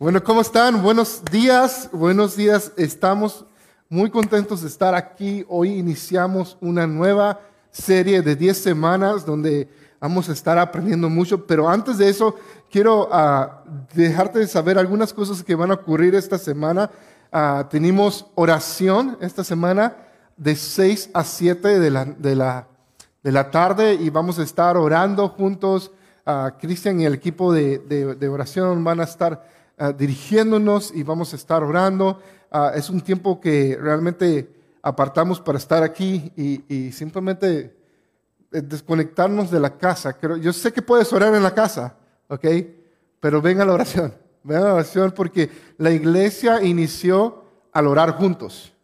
Bueno, ¿cómo están? Buenos días, buenos días. Estamos muy contentos de estar aquí. Hoy iniciamos una nueva serie de 10 semanas donde vamos a estar aprendiendo mucho, pero antes de eso quiero ah, dejarte saber algunas cosas que van a ocurrir esta semana. Ah, tenemos oración esta semana de 6 a 7 de la, de la, de la tarde y vamos a estar orando juntos. Uh, Cristian y el equipo de, de oración van a estar Ah, dirigiéndonos y vamos a estar orando. Ah, es un tiempo que realmente apartamos para estar aquí y, simplemente eh, desconectarnos de la casa. Yo sé que puedes orar en la casa, ¿ok? Pero ven a la oración, ven a la oración porque la iglesia inició al orar juntos,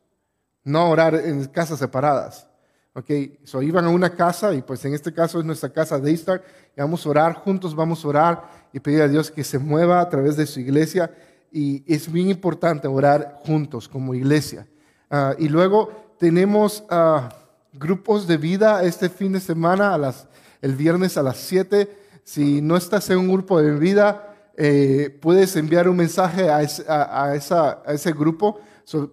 no orar en casas separadas. Ok, so iban a una casa y pues en este caso es nuestra casa de Istar y vamos a orar juntos, vamos a orar y pedir a Dios que se mueva a través de su iglesia y es bien importante orar juntos como iglesia. Ah, y luego tenemos uh, grupos de vida este fin de semana, el viernes a las 7. Si no estás en un grupo de vida, eh, puedes enviar un mensaje a ese grupo.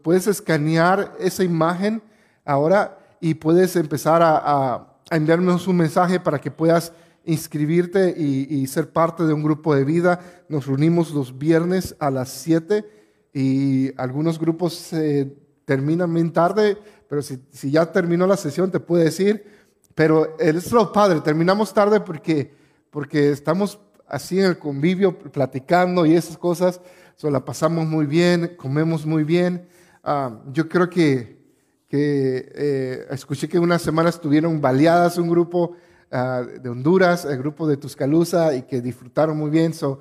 puedes escanear esa imagen ahora y puedes empezar a, enviarnos un mensaje para que puedas inscribirte y, ser parte de un grupo de vida. Nos reunimos los viernes a las 7 y algunos grupos se terminan bien tarde, pero si, ya terminó la sesión te puedo decir, pero es lo padre, terminamos tarde porque, porque estamos así en el convivio platicando y esas cosas, so, la pasamos muy bien, comemos muy bien. Ah, yo creo que que eh, escuché que una semana estuvieron baleadas un grupo ah, de Honduras, el grupo de Tuscaloosa, y que disfrutaron muy bien. So,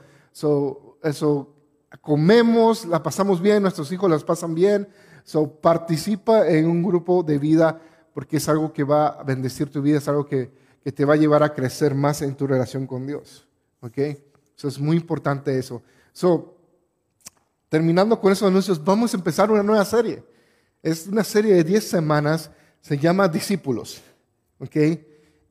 eso, comemos, la pasamos bien, nuestros hijos las pasan bien. So, participa en un grupo de vida porque es algo que va a bendecir tu vida, es algo que, que te va a llevar a crecer más en tu relación con Dios. ¿Ok? Eso es muy importante eso. So, terminando con esos anuncios, vamos a empezar una nueva serie. Es una serie de 10 semanas, se llama Discípulos. ¿Ok?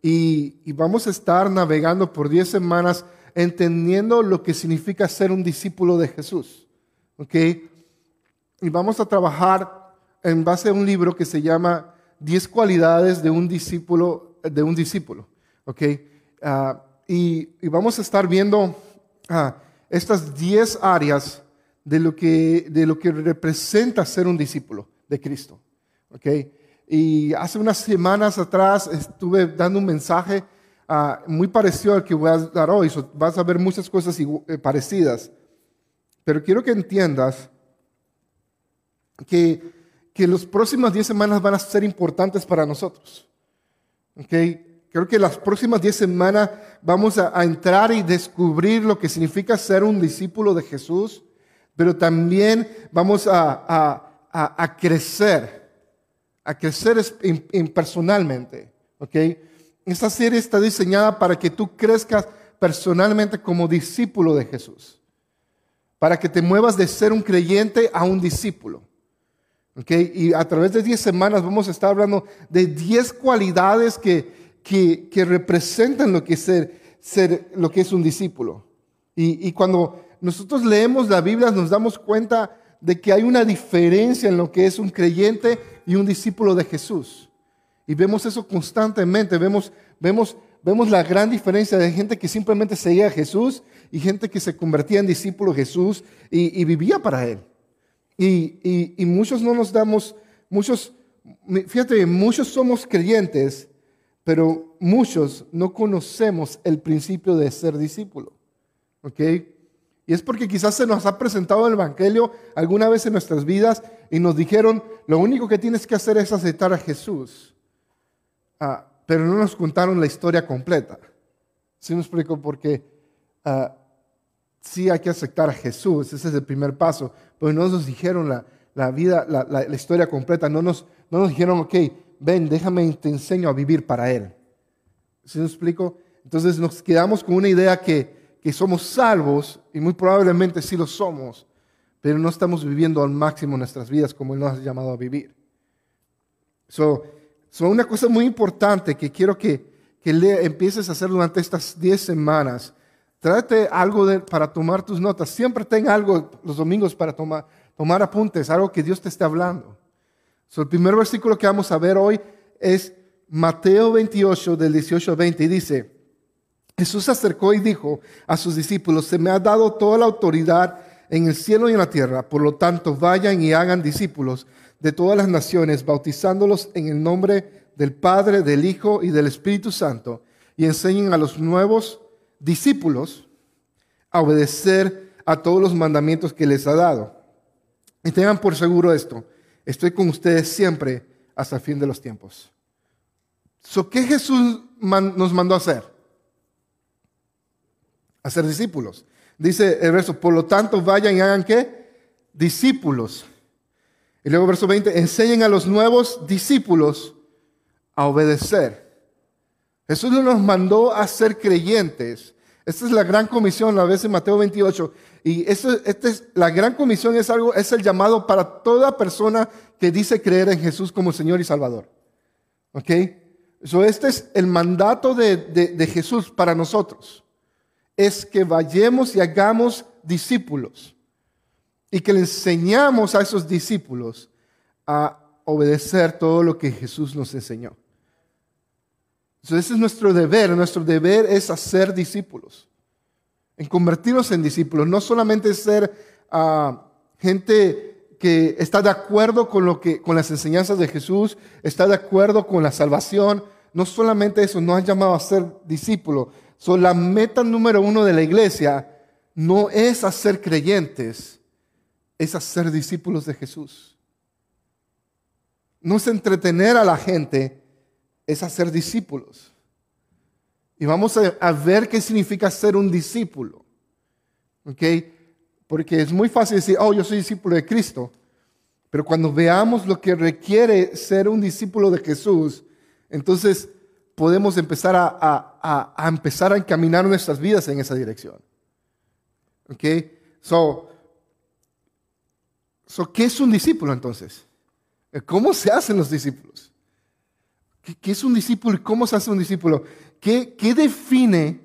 Y, vamos a estar navegando por 10 semanas entendiendo lo que significa ser un discípulo de Jesús. ¿Ok? Y vamos a trabajar en base a un libro que se llama 10 cualidades de un discípulo. De un discípulo ¿Ok? Ah, y, vamos a estar viendo ah, estas 10 áreas de lo, que, de lo que representa ser un discípulo de Cristo. ¿ok? Y hace unas semanas atrás estuve dando un mensaje ah, muy parecido al que voy a dar hoy. vas a ver muchas cosas eh, parecidas. Pero quiero que entiendas que, que las próximas 10 semanas van a ser importantes para nosotros. ¿ok? Creo que las próximas 10 semanas vamos a, entrar y descubrir lo que significa ser un discípulo de Jesús, pero también vamos a, crecer, a crecer impersonalmente. ¿ok? Esta serie está diseñada para que tú crezcas personalmente como discípulo de Jesús. Para que te muevas de ser un creyente a un discípulo. ¿ok? Y a través de 10 semanas vamos a estar hablando de 10 cualidades que, que, representan lo que, es ser, ser, lo que es un discípulo. Y, y cuando nosotros leemos la Biblia nos damos cuenta de que hay una diferencia en lo que es un creyente y un discípulo de Jesús. Y vemos eso constantemente, vemos, vemos, vemos la gran diferencia de gente que simplemente seguía a Jesús y gente que se convertía en discípulo de Jesús y, vivía para Él. Y, y, muchos no nos damos, muchos, fíjate, muchos somos creyentes, pero muchos no conocemos el principio de ser discípulo. ¿Ok? Y es porque quizás se nos ha presentado el Evangelio alguna vez en nuestras vidas y nos dijeron, lo único que tienes que hacer es aceptar a Jesús. Ah, pero no nos contaron la historia completa. ¿Sí me explico? Porque ah, sí hay que aceptar a Jesús, ese es el primer paso, pero no nos dijeron la, vida, la, historia completa, no nos, no nos dijeron, ok, ven, déjame, te enseño a vivir para Él. ¿Sí me explico? Entonces nos quedamos con una idea que que somos salvos, y muy probablemente sí lo somos, pero no estamos viviendo al máximo nuestras vidas como Él nos ha llamado a vivir. So, una cosa muy importante que quiero que, que empieces a hacer durante estas 10 semanas Trate algo para tomar tus notas. Siempre ten algo los domingos para tomar, tomar apuntes, algo que Dios te esté hablando. el primer versículo que vamos a ver hoy es Mateo 28, del 18 al 20, y dice, Jesús se acercó y dijo a sus discípulos, se me ha dado toda la autoridad en el cielo y en la tierra, por lo tanto vayan y hagan discípulos de todas las naciones, bautizándolos en el nombre del Padre, del Hijo y del Espíritu Santo, y enseñen a los nuevos discípulos a obedecer a todos los mandamientos que les ha dado. Y tengan por seguro esto, estoy con ustedes siempre hasta el fin de los tiempos. ¿Qué Jesús nos mandó a hacer? A ser discípulos. Dice el verso, por lo tanto vayan y hagan qué? Discípulos. Y luego verso 20, enseñen a los nuevos discípulos a obedecer. Jesús no nos mandó a ser creyentes. Esta es la gran comisión, a veces en Mateo 28. Y esta es, la gran comisión es algo, es el llamado para toda persona que dice creer en Jesús como Señor y Salvador. ¿Ok? So, este es el mandato de, de Jesús para nosotros. Es que vayamos y hagamos discípulos. Y que le enseñamos a esos discípulos a obedecer todo lo que Jesús nos enseñó. Entonces, ese es nuestro deber. Nuestro deber es hacer discípulos, en convertirnos en discípulos. No solamente ser ah, gente que está de acuerdo con, lo que, con las enseñanzas de Jesús, está de acuerdo con la salvación. No solamente eso, no ha llamado a ser discípulo. So, la meta número uno de la iglesia no es hacer creyentes, es hacer discípulos de Jesús. No es entretener a la gente, es hacer discípulos. Y vamos a, ver qué significa ser un discípulo. ¿Ok? Porque es muy fácil decir, oh, yo soy discípulo de Cristo. Pero cuando veamos lo que requiere ser un discípulo de Jesús, entonces podemos empezar a, empezar a encaminar nuestras vidas en esa dirección. ¿Ok? So, so, ¿qué es un discípulo entonces? ¿Cómo se hacen los discípulos? ¿Qué, es un discípulo y cómo se hace un discípulo? ¿Qué, ¿Qué define?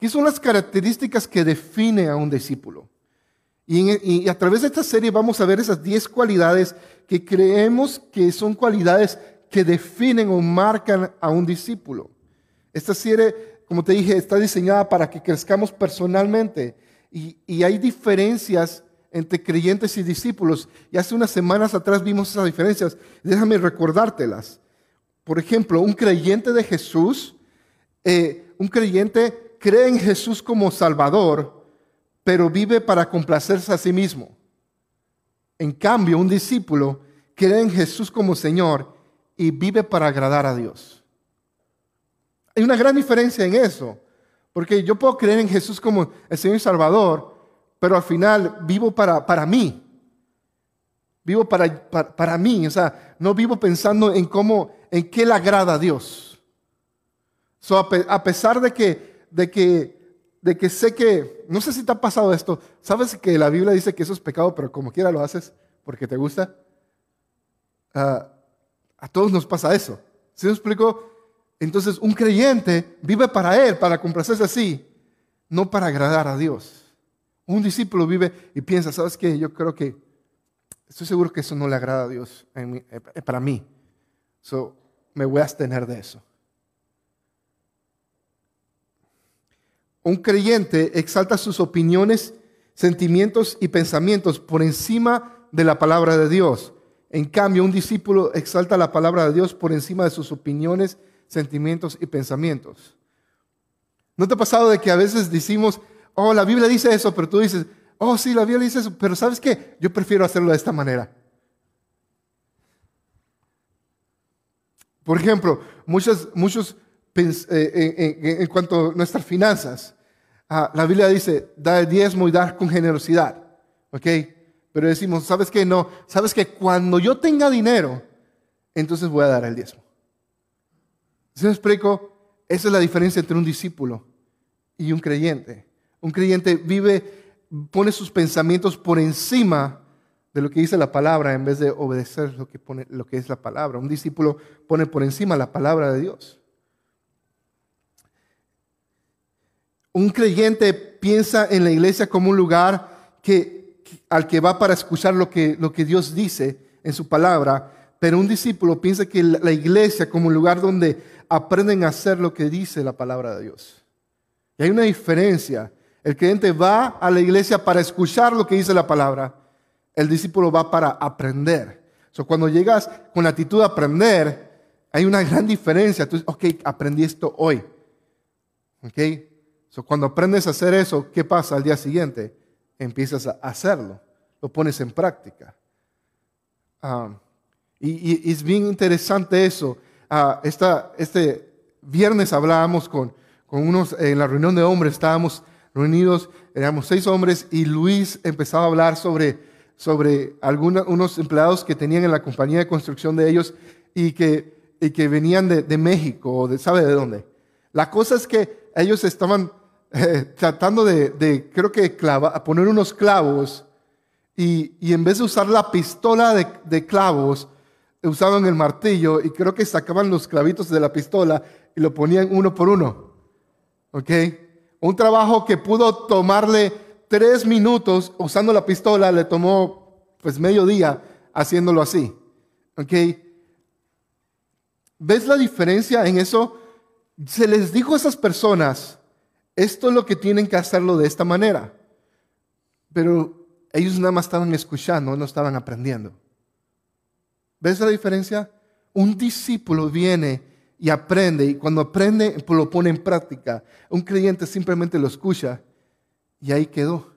¿Qué son las características que define a un discípulo? Y, a través de esta serie vamos a ver esas 10 cualidades que creemos que son cualidades que definen o marcan a un discípulo. Esta serie, como te dije, está diseñada para que crezcamos personalmente. Y, hay diferencias entre creyentes y discípulos. Y hace unas semanas atrás vimos esas diferencias. Déjame recordártelas. Por ejemplo, un creyente de Jesús, eh, un creyente cree en Jesús como Salvador, pero vive para complacerse a sí mismo. En cambio, un discípulo cree en Jesús como Señor y vive para agradar a Dios. Hay una gran diferencia en eso, porque yo puedo creer en Jesús como el Señor Salvador, pero al final vivo para, para mí. Vivo para, para, mí, o sea, no vivo pensando en cómo, en qué le agrada a Dios. a, pesar de que, de, que, de que sé que, no sé si te ha pasado esto, ¿sabes que la Biblia dice que eso es pecado, pero como quiera lo haces porque te gusta? Ah, a todos nos pasa eso. ¿Sí me explico? Entonces, un creyente vive para él, para complacerse así, no para agradar a Dios. Un discípulo vive y piensa, ¿sabes qué? Yo creo que Estoy seguro que eso no le agrada a Dios eh, para mí. So, me voy a abstener de eso. Un creyente exalta sus opiniones, sentimientos y pensamientos por encima de la palabra de Dios. En cambio, un discípulo exalta la palabra de Dios por encima de sus opiniones, sentimientos y pensamientos. ¿No te ha pasado de que a veces decimos, oh, la Biblia dice eso, pero tú dices, oh, sí, la Biblia dice eso, pero ¿sabes qué? Yo prefiero hacerlo de esta manera. Por ejemplo, muchos, muchos eh, en, cuanto a nuestras finanzas, ah, la Biblia dice, da el diezmo y dar con generosidad, ¿ok? Pero decimos, ¿sabes qué? No, ¿sabes que Cuando yo tenga dinero, entonces voy a dar el diezmo. ¿Sí me explico? Esa es la diferencia entre un discípulo y un creyente. Un creyente vive pone sus pensamientos por encima de lo que dice la palabra en vez de obedecer lo que es la palabra. Un discípulo pone por encima la palabra de Dios. Un creyente piensa en la iglesia como un lugar que, al que va para escuchar lo que, lo que Dios dice en su palabra, pero un discípulo piensa que la iglesia como un lugar donde aprenden a hacer lo que dice la palabra de Dios. Y hay una diferencia. El creyente va a la iglesia para escuchar lo que dice la palabra. El discípulo va para aprender. So, cuando llegas con la actitud de aprender, hay una gran diferencia. Tú ok, aprendí esto hoy. Ok. So, cuando aprendes a hacer eso, ¿qué pasa al día siguiente? Empiezas a hacerlo. Lo pones en práctica. Ah, y, es bien interesante eso. Uh, este viernes hablábamos con, con unos, en la reunión de hombres, estábamos reunidos, éramos seis hombres y Luis empezaba a hablar sobre, sobre algunos unos empleados que tenían en la compañía de construcción de ellos y que, y que venían de, de México o de sabe de dónde. La cosa es que ellos estaban eh, tratando de, creo que clava, poner unos clavos y, y, en vez de usar la pistola de, de clavos, usaban el martillo y creo que sacaban los clavitos de la pistola y lo ponían uno por uno. ¿Ok? Un trabajo que pudo tomarle tres minutos usando la pistola, le tomó pues medio día haciéndolo así. ¿Ok? ¿Ves la diferencia en eso? Se les dijo a esas personas, esto es lo que tienen que hacerlo de esta manera. Pero ellos nada más estaban escuchando, no estaban aprendiendo. ¿Ves la diferencia? Un discípulo viene y aprende y cuando aprende lo pone en práctica. Un creyente simplemente lo escucha y ahí quedó.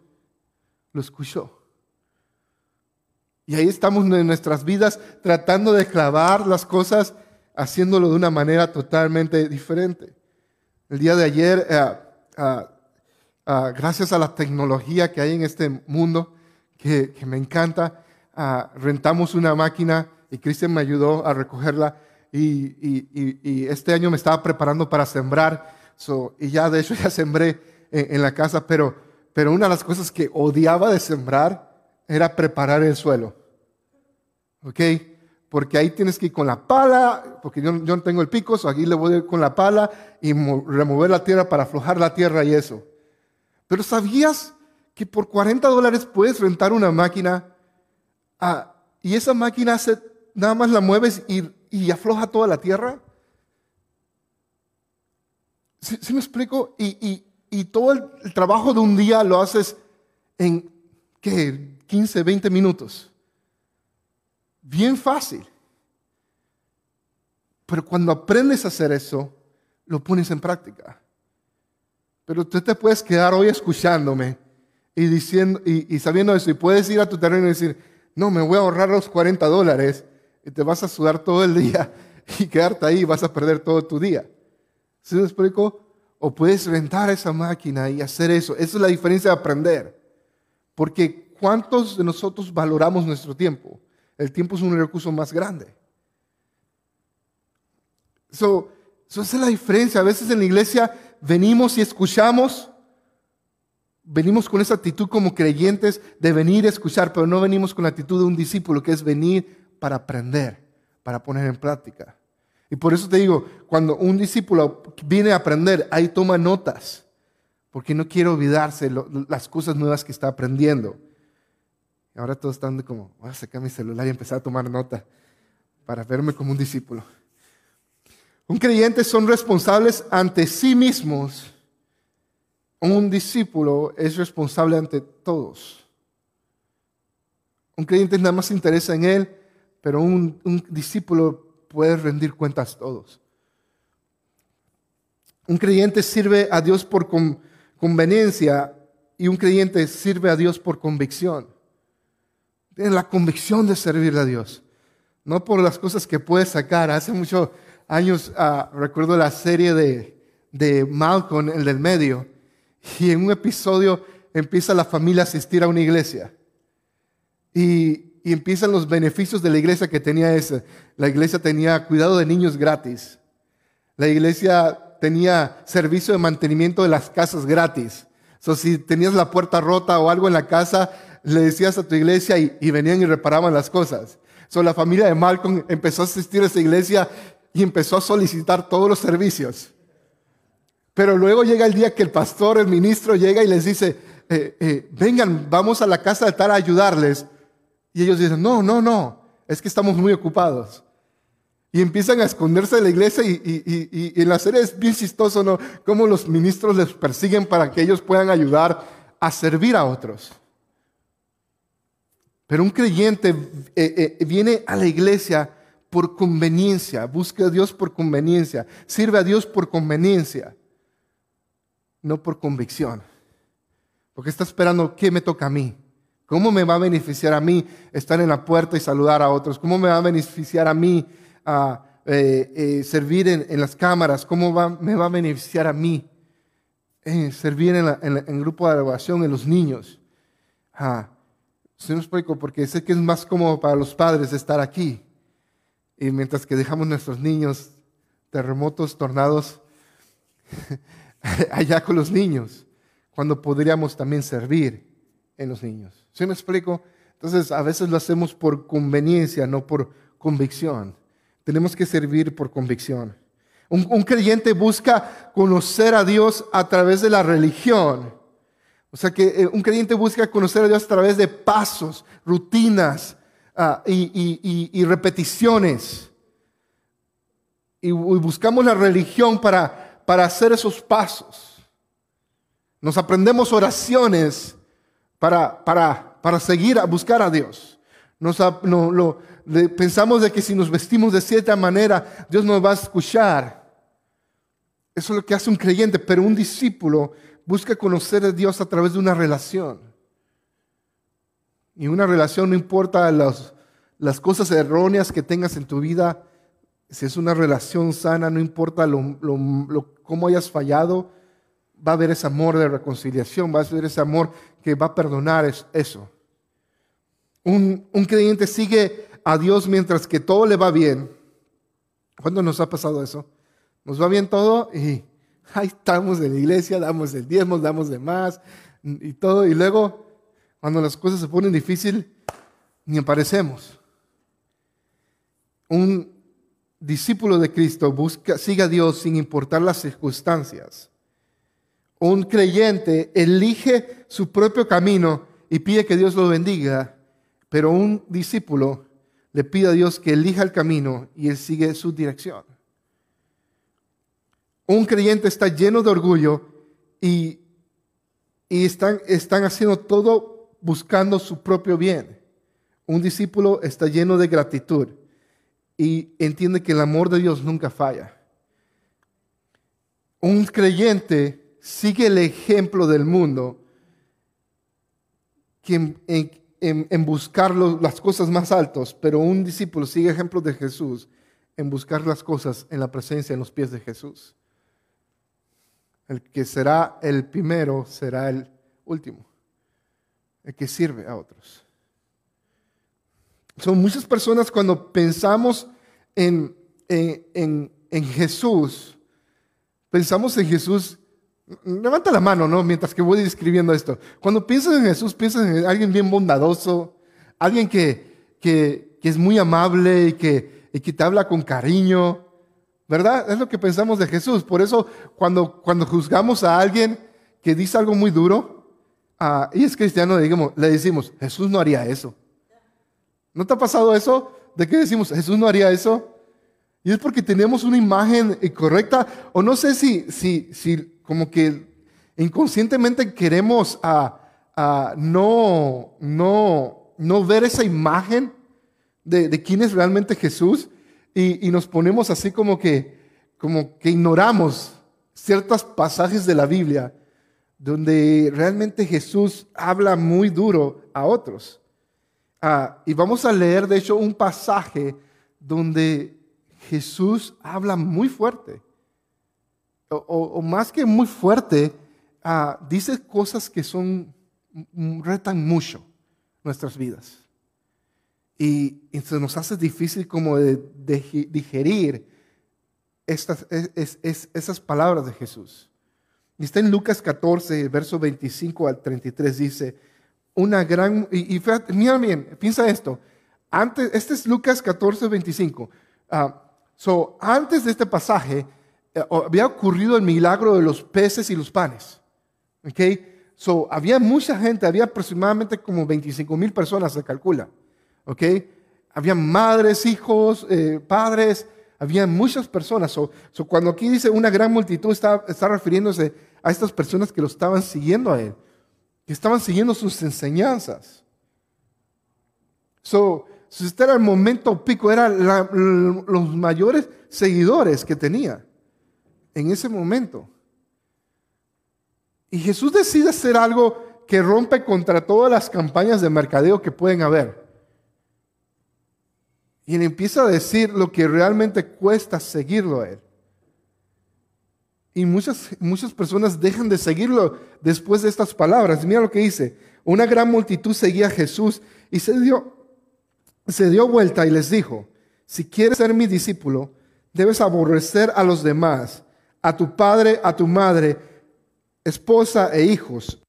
Lo escuchó. Y ahí estamos en nuestras vidas tratando de clavar las cosas, haciéndolo de una manera totalmente diferente. El día de ayer, eh, gracias a la tecnología que hay en este mundo, que, me encanta, rentamos una máquina y Cristian me ayudó a recogerla y, este año me estaba preparando para sembrar y ya de hecho ya sembré en, la casa, pero, pero una de las cosas que odiaba de sembrar era preparar el suelo. ¿Ok? Porque ahí tienes que ir con la pala, porque yo, no tengo el pico, so aquí le voy a ir con la pala y remover la tierra para aflojar la tierra y eso. Pero ¿sabías que por 40 dólares puedes rentar una máquina ah, y esa máquina hace nada más la mueves y, afloja toda la tierra. ¿Sí, me explico? Y, todo el, trabajo de un día lo haces en, ¿qué? 15, 20 minutos. Bien fácil. Pero cuando aprendes a hacer eso, lo pones en práctica. Pero tú te puedes quedar hoy escuchándome y, diciendo, y, sabiendo eso, y puedes ir a tu terreno y decir, no, me voy a ahorrar los 40 dólares y te vas a sudar todo el día y quedarte ahí vas a perder todo tu día. ¿Sí me explico? O puedes rentar esa máquina y hacer eso. Esa es la diferencia de aprender. Porque ¿cuántos de nosotros valoramos nuestro tiempo? El tiempo es un recurso más grande. Eso, esa es la diferencia. A veces en la iglesia venimos y escuchamos, venimos con esa actitud como creyentes de venir a escuchar, pero no venimos con la actitud de un discípulo, que es venir para aprender, para poner en práctica. Y por eso te digo, cuando un discípulo viene a aprender, ahí toma notas, porque no quiere olvidarse las cosas nuevas que está aprendiendo. Ahora todos están como, voy a sacar mi celular y empezar a tomar nota para verme como un discípulo. Un creyente son responsables ante sí mismos. Un discípulo es responsable ante todos. Un creyente nada más se interesa en él pero un, discípulo puede rendir cuentas todos. Un creyente sirve a Dios por conveniencia y un creyente sirve a Dios por convicción. Tiene la convicción de servir a Dios, no por las cosas que puede sacar. Hace muchos años ah, recuerdo la serie de, de Malcolm, el del medio, y en un episodio empieza la familia a asistir a una iglesia. Y y empiezan los beneficios de la iglesia que tenía esa. La iglesia tenía cuidado de niños gratis. La iglesia tenía servicio de mantenimiento de las casas gratis. So, si tenías la puerta rota o algo en la casa, le decías a tu iglesia y, venían y reparaban las cosas. So, la familia de Malcolm empezó a asistir a esa iglesia y empezó a solicitar todos los servicios. Pero luego llega el día que el pastor, el ministro llega y les dice, eh, eh, vengan, vamos a la casa de tal a ayudarles. Y ellos dicen, no, no, no, es que estamos muy ocupados. Y empiezan a esconderse de la iglesia y, y, en la serie es bien chistoso, ¿no? Cómo los ministros les persiguen para que ellos puedan ayudar a servir a otros. Pero un creyente eh, viene a la iglesia por conveniencia, busca a Dios por conveniencia, sirve a Dios por conveniencia, no por convicción. Porque está esperando qué me toca a mí. ¿Cómo me va a beneficiar a mí estar en la puerta y saludar a otros? ¿Cómo me va a beneficiar a mí a eh, eh, servir en, las cámaras? ¿Cómo me va a beneficiar a mí eh, servir en, el grupo de oración en los niños? Ah, ¿sí me explico? Porque sé que es más cómodo para los padres estar aquí. Y mientras que dejamos nuestros niños, terremotos, tornados, allá con los niños, cuando podríamos también servir en los niños. ¿Sí me explico? Entonces, a veces lo hacemos por conveniencia, no por convicción. Tenemos que servir por convicción. Un, creyente busca conocer a Dios a través de la religión. O sea que eh, un creyente busca conocer a Dios a través de pasos, rutinas, Ah, y, repeticiones. Y, buscamos la religión para, para hacer esos pasos. Nos aprendemos oraciones para, para, para seguir a buscar a Dios. No, pensamos de que si nos vestimos de cierta manera, Dios nos va a escuchar. Eso es lo que hace un creyente, pero un discípulo busca conocer a Dios a través de una relación. Y una relación no importa las cosas erróneas que tengas en tu vida, si es una relación sana, no importa lo, cómo hayas fallado, va a haber ese amor de reconciliación, va a haber ese amor que va a perdonar eso. Un, un creyente sigue a Dios mientras que todo le va bien. ¿Cuándo nos ha pasado eso? Nos va bien todo y ahí estamos en la iglesia, damos el diezmo, damos de más y todo, y luego cuando las cosas se ponen difíciles, ni aparecemos. Un discípulo de Cristo busca, sigue a Dios sin importar las circunstancias. Un creyente elige su propio camino y pide que Dios lo bendiga, pero un discípulo le pide a Dios que elija el camino y él sigue su dirección. Un creyente está lleno de orgullo y, y están, están haciendo todo buscando su propio bien. Un discípulo está lleno de gratitud y entiende que el amor de Dios nunca falla. Un creyente sigue el ejemplo del mundo en, buscar las cosas más altas, pero un discípulo sigue ejemplo de Jesús en buscar las cosas en la presencia, en los pies de Jesús. El que será el primero será el último el que sirve a otros. Son muchas personas cuando pensamos en, en, en, Jesús, pensamos en Jesús, levanta la mano, ¿no? Mientras que voy describiendo esto. Cuando piensas en Jesús, piensas en alguien bien bondadoso, alguien que, que, que es muy amable y que, y que te habla con cariño, ¿verdad? Es lo que pensamos de Jesús. Por eso cuando, cuando juzgamos a alguien que dice algo muy duro, y es cristiano, le decimos, Jesús no haría eso. ¿No te ha pasado eso? ¿De qué decimos, Jesús no haría eso? Y es porque tenemos una imagen correcta, o no sé si, si, si como que inconscientemente queremos a, no, no, no ver esa imagen de, de quién es realmente Jesús y, nos ponemos así como que, como que ignoramos ciertos pasajes de la Biblia donde realmente Jesús habla muy duro a otros. Ah, y vamos a leer, de hecho, un pasaje donde Jesús habla muy fuerte. O, más que muy fuerte, ah, dice cosas que son, retan mucho nuestras vidas. Y, se nos hace difícil como de, digerir estas, esas palabras de Jesús. Y está en Lucas 14, verso 25 al 33, dice, una gran, y, mira bien, piensa esto, antes, este es Lucas 14, 25. Ah, so, antes de este pasaje, eh, había ocurrido el milagro de los peces y los panes. Okay? So, había mucha gente, había aproximadamente como 25 mil personas, se calcula. Okay? Había madres, hijos, eh, padres, había muchas personas. So, cuando aquí dice una gran multitud, está, está refiriéndose a estas personas que lo estaban siguiendo a él, que estaban siguiendo sus enseñanzas. So, este era el momento pico, eran los mayores seguidores que tenía en ese momento. Y Jesús decide hacer algo que rompe contra todas las campañas de mercadeo que pueden haber. Y él empieza a decir lo que realmente cuesta seguirlo a él. Y muchas, muchas personas dejan de seguirlo después de estas palabras. Mira lo que dice. Una gran multitud seguía a Jesús y se dio, se dio vuelta y les dijo, si quieres ser mi discípulo, debes aborrecer a los demás a tu padre, a tu madre, esposa e hijos,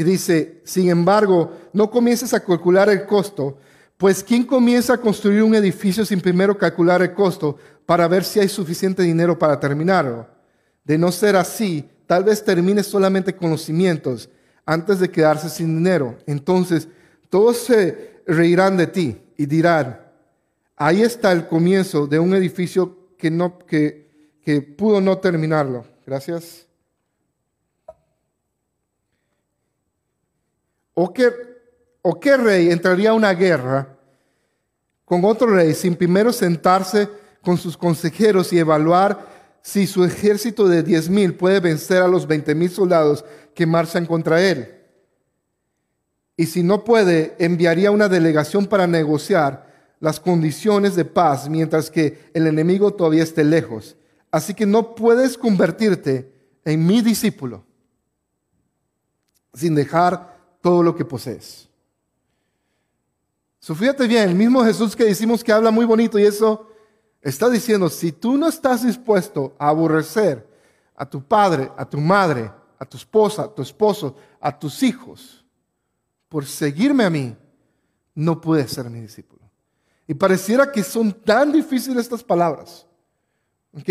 Y dice, sin embargo, no comiences a calcular el costo, pues ¿quién comienza a construir un edificio sin primero calcular el costo para ver si hay suficiente dinero para terminarlo? De no ser así, tal vez termine solamente con los cimientos antes de quedarse sin dinero. Entonces, todos se reirán de ti y dirán, ahí está el comienzo de un edificio que, no, que, que pudo no terminarlo. Gracias. ¿O qué, ¿O qué rey entraría a una guerra con otro rey sin primero sentarse con sus consejeros y evaluar si su ejército de diez mil puede vencer a los veinte mil soldados que marchan contra él? Y si no puede, enviaría una delegación para negociar las condiciones de paz mientras que el enemigo todavía esté lejos. Así que no puedes convertirte en mi discípulo sin dejar todo lo que posees. So, fíjate bien, el mismo Jesús que decimos que habla muy bonito y eso está diciendo, si tú no estás dispuesto a aborrecer a tu padre, a tu madre, a tu esposa, a tu esposo, a tus hijos, por seguirme a mí, no puedes ser mi discípulo. Y pareciera que son tan difíciles estas palabras. ¿Ok?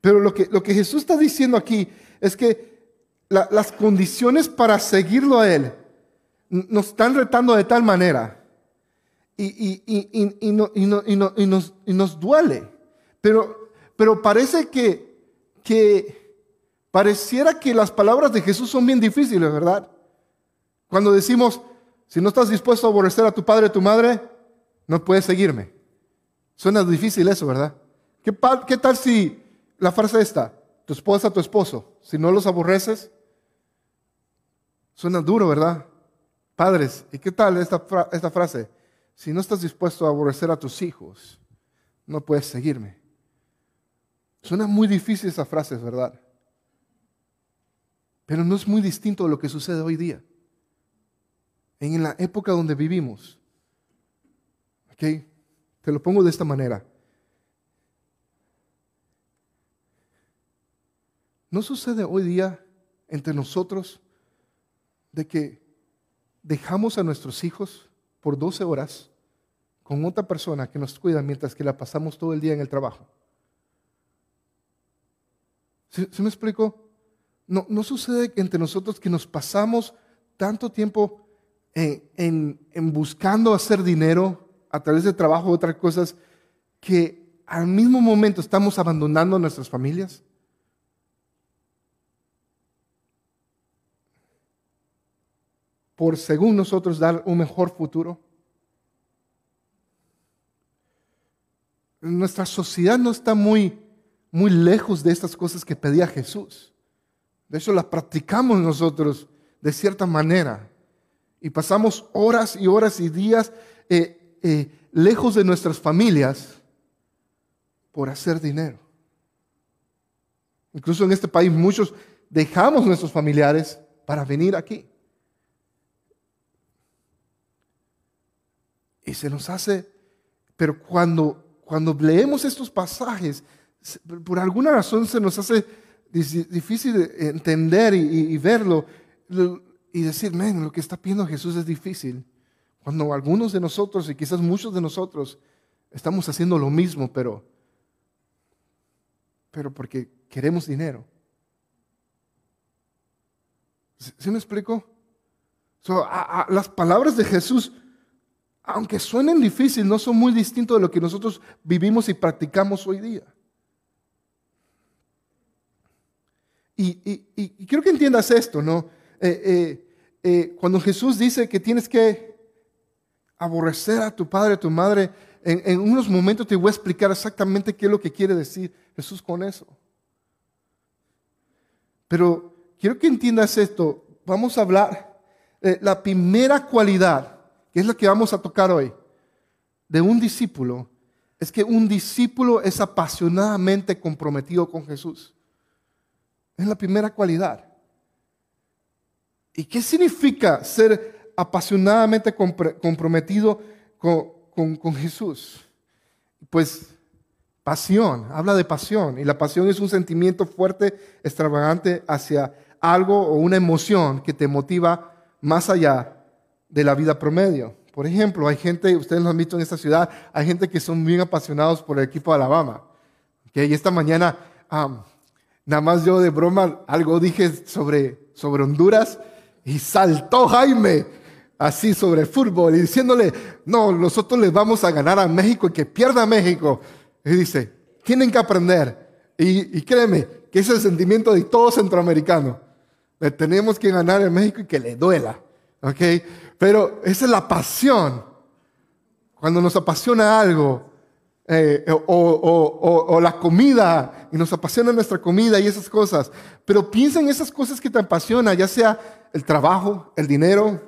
Pero lo que, lo que Jesús está diciendo aquí es que las condiciones para seguirlo a Él nos están retando de tal manera y, nos, duele. Pero, pero parece que, que pareciera que las palabras de Jesús son bien difíciles, ¿verdad? Cuando decimos, si no estás dispuesto a aborrecer a tu padre o tu madre, no puedes seguirme. Suena difícil eso, ¿verdad? ¿Qué, ¿Qué, tal si la frase esta, tu esposa, tu esposo, si no los aborreces, Suena duro, ¿verdad? Padres, ¿y qué tal esta, esta frase? Si no estás dispuesto a aborrecer a tus hijos, no puedes seguirme. Suena muy difícil esa frase, ¿verdad? Pero no es muy distinto de lo que sucede hoy día. En la época donde vivimos. ¿Ok? Te lo pongo de esta manera. ¿No sucede hoy día entre nosotros de que dejamos a nuestros hijos por 12 horas con otra persona que nos cuida mientras que la pasamos todo el día en el trabajo. ¿Se, me explico? No, no sucede entre nosotros que nos pasamos tanto tiempo en, en buscando hacer dinero a través de trabajo o otras cosas que al mismo momento estamos abandonando a nuestras familias. Por según nosotros dar un mejor futuro. nuestra sociedad no está muy, muy lejos de estas cosas que pedía Jesús. De hecho, las practicamos nosotros de cierta manera. Y pasamos horas y horas y días eh, eh, lejos de nuestras familias por hacer dinero. Incluso en este país muchos dejamos nuestros familiares para venir aquí. Y se nos hace, pero cuando, cuando leemos estos pasajes, por alguna razón se nos hace difícil entender y, verlo y decir, men, lo que está pidiendo Jesús es difícil. Cuando algunos de nosotros y quizás muchos de nosotros estamos haciendo lo mismo, pero, pero porque queremos dinero. ¿Sí me explico? las palabras de Jesús, aunque suenen difíciles, no son muy distintos de lo que nosotros vivimos y practicamos hoy día. Y, quiero que entiendas esto, ¿no? Eh, eh, eh, cuando Jesús dice que tienes que aborrecer a tu padre, a tu madre, en, en, unos momentos te voy a explicar exactamente qué es lo que quiere decir Jesús con eso. Pero quiero que entiendas esto. Vamos a hablar de la primera cualidad, que es la que vamos a tocar hoy, de un discípulo, es que un discípulo es apasionadamente comprometido con Jesús. Es la primera cualidad. ¿Y qué significa ser apasionadamente comprometido con, Jesús? Pues pasión, habla de pasión. Y la pasión es un sentimiento fuerte, extravagante hacia algo o una emoción que te motiva más allá de la vida promedio. Por ejemplo, hay gente, ustedes lo han visto en esta ciudad, hay gente que son bien apasionados por el equipo de Alabama. que Y esta mañana Nada más yo de broma algo dije sobre, sobre Honduras y saltó Jaime así sobre fútbol y diciéndole, no, nosotros les vamos a ganar a México y que pierda México. Y dice, tienen que aprender. Y, créeme, que es el sentimiento de todo centroamericano. Le tenemos que ganar a México y que le duela. ¿Ok? Pero esa es la pasión. Cuando nos apasiona algo, eh, o, la comida, y nos apasiona nuestra comida y esas cosas. Pero piensa en esas cosas que te apasionan, ya sea el trabajo, el dinero,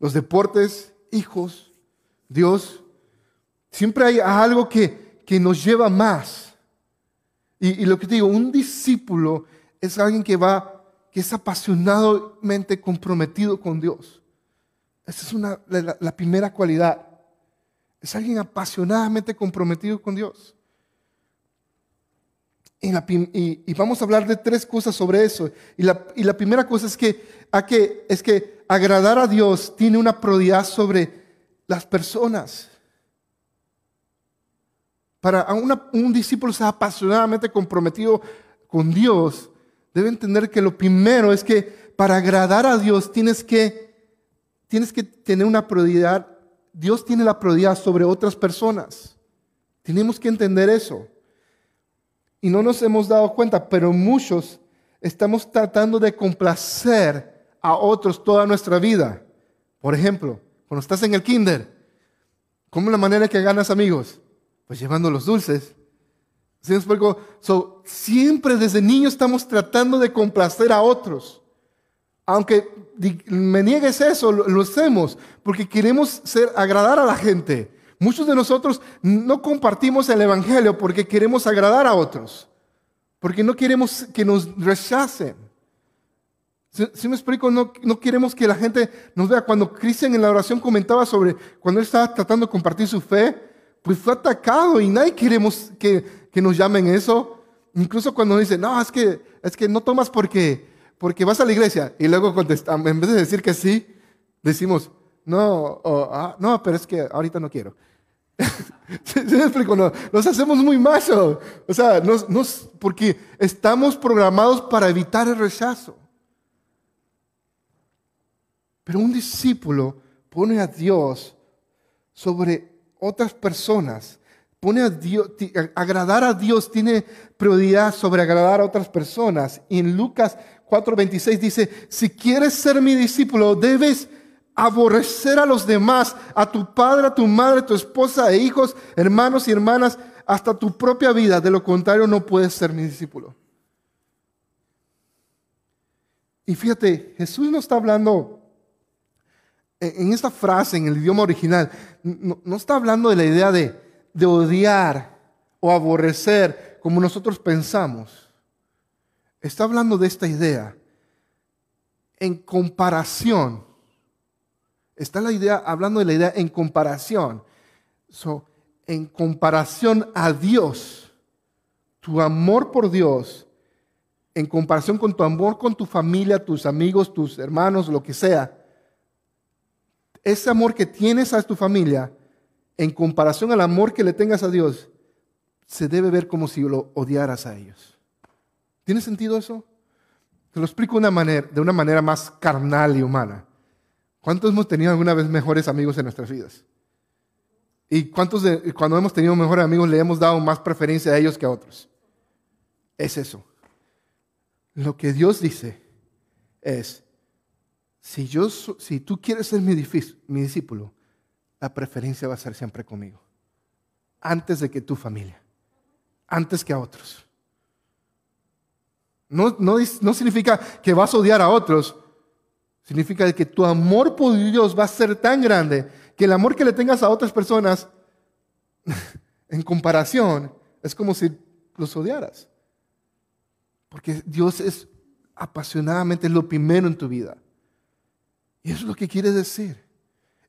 los deportes, hijos, Dios. Siempre hay algo que, que nos lleva más. Y, lo que te digo, un discípulo es alguien que va, que es apasionadamente comprometido con Dios. Esa es una, la primera cualidad. Es alguien apasionadamente comprometido con Dios. Y, vamos a hablar de tres cosas sobre eso. Y la, primera cosa es que, es que agradar a Dios tiene una prioridad sobre las personas. Para un discípulo sea apasionadamente comprometido con Dios, debe entender que lo primero es que para agradar a Dios tienes que, tienes que tener una prioridad Dios tiene la prioridad sobre otras personas. Tenemos que entender eso. Y no nos hemos dado cuenta, pero muchos estamos tratando de complacer a otros toda nuestra vida. Por ejemplo, cuando estás en el kinder, ¿cómo es la manera que ganas amigos? Pues llevando los dulces. siempre desde niños estamos tratando de complacer a otros. Aunque me niegues eso, lo, hacemos porque queremos ser, agradar a la gente. Muchos de nosotros no compartimos el Evangelio porque queremos agradar a otros, porque no queremos que nos rechacen. Si, me explico, no, no, queremos que la gente nos vea. Cuando Cristian en la oración comentaba sobre cuando él estaba tratando de compartir su fe, pues fue atacado y nadie queremos que, que nos llamen eso. Incluso cuando dice, no, es que, es que no tomas porque, porque vas a la iglesia y luego contestamos, en vez de decir que sí, decimos, no, ah, no, pero es que ahorita no quiero. ¿Sí, me explico? No, nos hacemos muy machos. O sea, nos, porque estamos programados para evitar el rechazo. Pero un discípulo pone a Dios sobre otras personas. Pone a Dios, agradar a Dios tiene prioridad sobre agradar a otras personas. Y en Lucas 4:26 dice, si quieres ser mi discípulo, debes aborrecer a los demás, a tu padre, a tu madre, a tu esposa e hijos, hermanos y hermanas, hasta tu propia vida, de lo contrario no puedes ser mi discípulo. Y fíjate, Jesús no está hablando en esta frase, en el idioma original, no, está hablando de la idea de, de odiar o aborrecer como nosotros pensamos. Está hablando de esta idea en comparación. Está la idea, hablando de la idea en comparación. en comparación a Dios, tu amor por Dios, en comparación con tu amor con tu familia, tus amigos, tus hermanos, lo que sea, ese amor que tienes a tu familia, en comparación al amor que le tengas a Dios, se debe ver como si lo odiaras a ellos. ¿Tiene sentido eso? Te lo explico de una manera, más carnal y humana. ¿Cuántos hemos tenido alguna vez mejores amigos en nuestras vidas? ¿Y cuántos cuando hemos tenido mejores amigos le hemos dado más preferencia a ellos que a otros? Es eso. Lo que Dios dice es, si tú quieres ser mi, mi discípulo, la preferencia va a ser siempre conmigo. Antes de que tu familia. Antes que a otros. No, significa que vas a odiar a otros. Significa que tu amor por Dios va a ser tan grande que el amor que le tengas a otras personas, en comparación, es como si los odiaras. Porque Dios es apasionadamente lo primero en tu vida. Y eso es lo que quiere decir.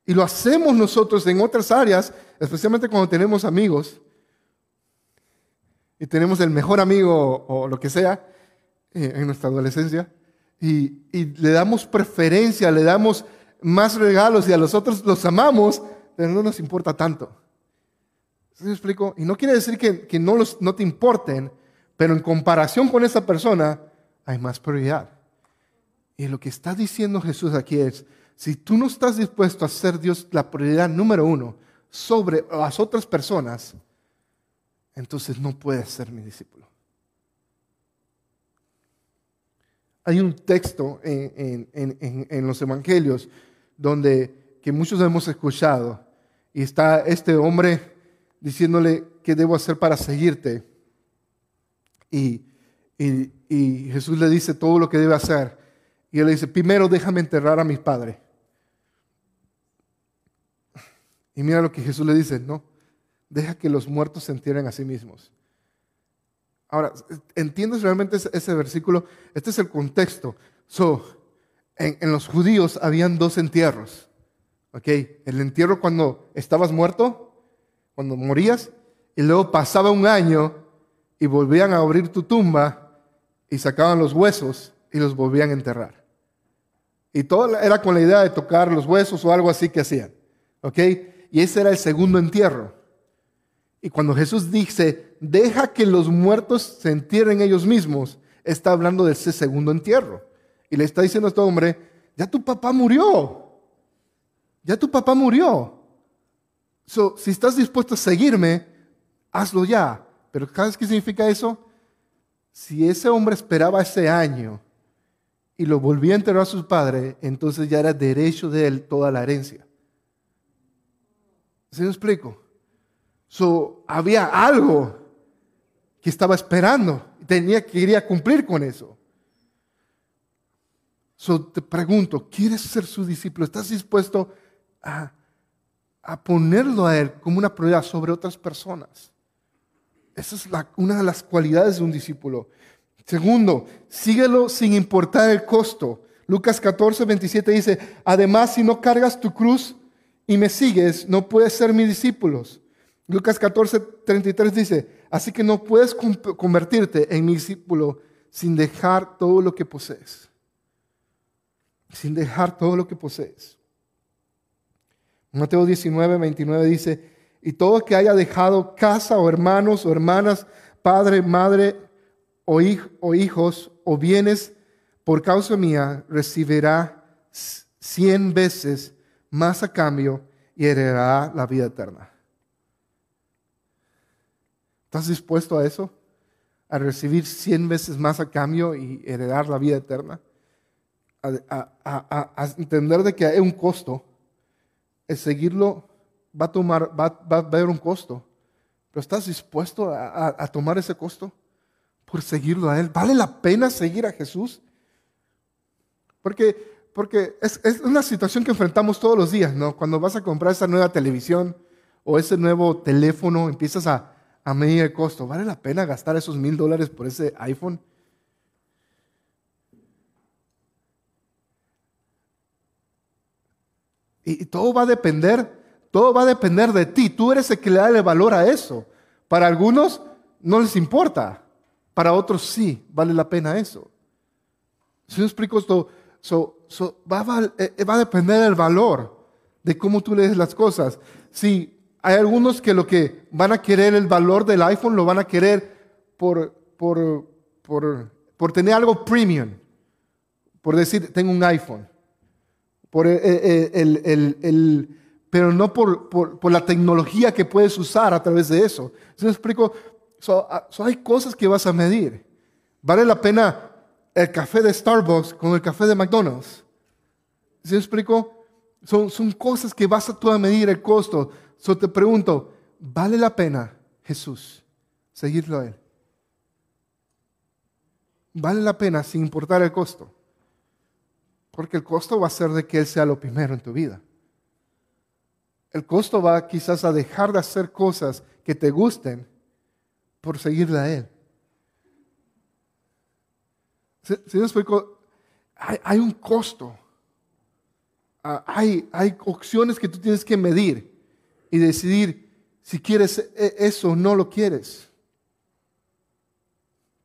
Y lo hacemos nosotros en otras áreas, especialmente cuando tenemos amigos y tenemos el mejor amigo o lo que sea en nuestra adolescencia y, le damos preferencia, le damos más regalos y a los otros los amamos, pero no nos importa tanto. ¿Sí me explico? Y no quiere decir que, que no, los, no te importen, pero en comparación con esa persona hay más prioridad. Y lo que está diciendo Jesús aquí es, si tú no estás dispuesto a ser Dios la prioridad número uno sobre las otras personas, entonces no puedes ser mi discípulo. Hay un texto en, los evangelios donde que muchos hemos escuchado y está este hombre diciéndole qué debo hacer para seguirte. y Jesús le dice todo lo que debe hacer. Y él le dice, primero déjame enterrar a mi padre. Y mira lo que Jesús le dice, no, deja que los muertos se entierren a sí mismos. Ahora, ¿entiendes realmente ese, versículo? Este es el contexto. So, en, los judíos habían dos entierros. ¿Ok? El entierro cuando estabas muerto, cuando morías, y luego pasaba un año y volvían a abrir tu tumba y sacaban los huesos y los volvían a enterrar. Y todo era con la idea de tocar los huesos o algo así que hacían. ¿Ok? Y ese era el segundo entierro. Y cuando Jesús dice, deja que los muertos se entierren ellos mismos, está hablando de ese segundo entierro. Y le está diciendo a este hombre, ya tu papá murió. Ya tu papá murió. si estás dispuesto a seguirme, hazlo ya. Pero ¿sabes qué significa eso? Si ese hombre esperaba ese año y lo volvía a enterrar a su padre, entonces ya era derecho de él toda la herencia. ¿Se me explico? So, había algo que estaba esperando tenía, quería cumplir con eso. So, te pregunto, ¿quieres ser su discípulo? ¿Estás dispuesto a, a ponerlo a él como una prioridad sobre otras personas? Esa es una de las cualidades de un discípulo. Segundo, síguelo sin importar el costo. Lucas 14, 27 dice, además si no cargas tu cruz y me sigues, no puedes ser mis discípulos. Lucas 14, 33 dice, así que no puedes convertirte en mi discípulo sin dejar todo lo que posees. Sin dejar todo lo que posees. Mateo 19, 29 dice, y todo que haya dejado casa o hermanos o hermanas, padre, madre o, o hijos o bienes por causa mía, recibirá cien veces más a cambio y heredará la vida eterna. ¿Estás dispuesto a eso? ¿A recibir cien veces más a cambio y heredar la vida eterna? A, entender de que hay un costo. El seguirlo va a tomar, va, a haber un costo. ¿Pero estás dispuesto a, tomar ese costo por seguirlo a Él? ¿Vale la pena seguir a Jesús? Porque, porque es, una situación que enfrentamos todos los días, ¿no? Cuando vas a comprar esa nueva televisión o ese nuevo teléfono, empiezas a, a medir el costo. ¿Vale la pena gastar esos mil dólares por ese iPhone? Y, todo va a depender, todo va a depender de ti. Tú eres el que le da el valor a eso. Para algunos no les importa, para otros sí, vale la pena eso. Si me explico esto, va, a, eh, va a depender del valor de cómo tú lees las cosas. Si hay algunos que lo que van a querer el valor del iPhone lo van a querer por, por, por, por tener algo premium, por decir, tengo un iPhone por el, pero no por, por, la tecnología que puedes usar a través de eso. ¿Sí me explico? Ah, hay cosas que vas a medir. ¿Vale la pena el café de Starbucks con el café de McDonald's? ¿Sí me explico? Son, son cosas que vas a tú a medir el costo. So te pregunto, ¿vale la pena, Jesús, seguirlo a Él? ¿Vale la pena sin importar el costo? Porque el costo va a ser de que Él sea lo primero en tu vida. El costo va quizás a dejar de hacer cosas que te gusten por seguirle a Él. ¿Sí, me explico? Hay, un costo. Ah, hay opciones que tú tienes que medir y decidir si quieres e, eso o no lo quieres.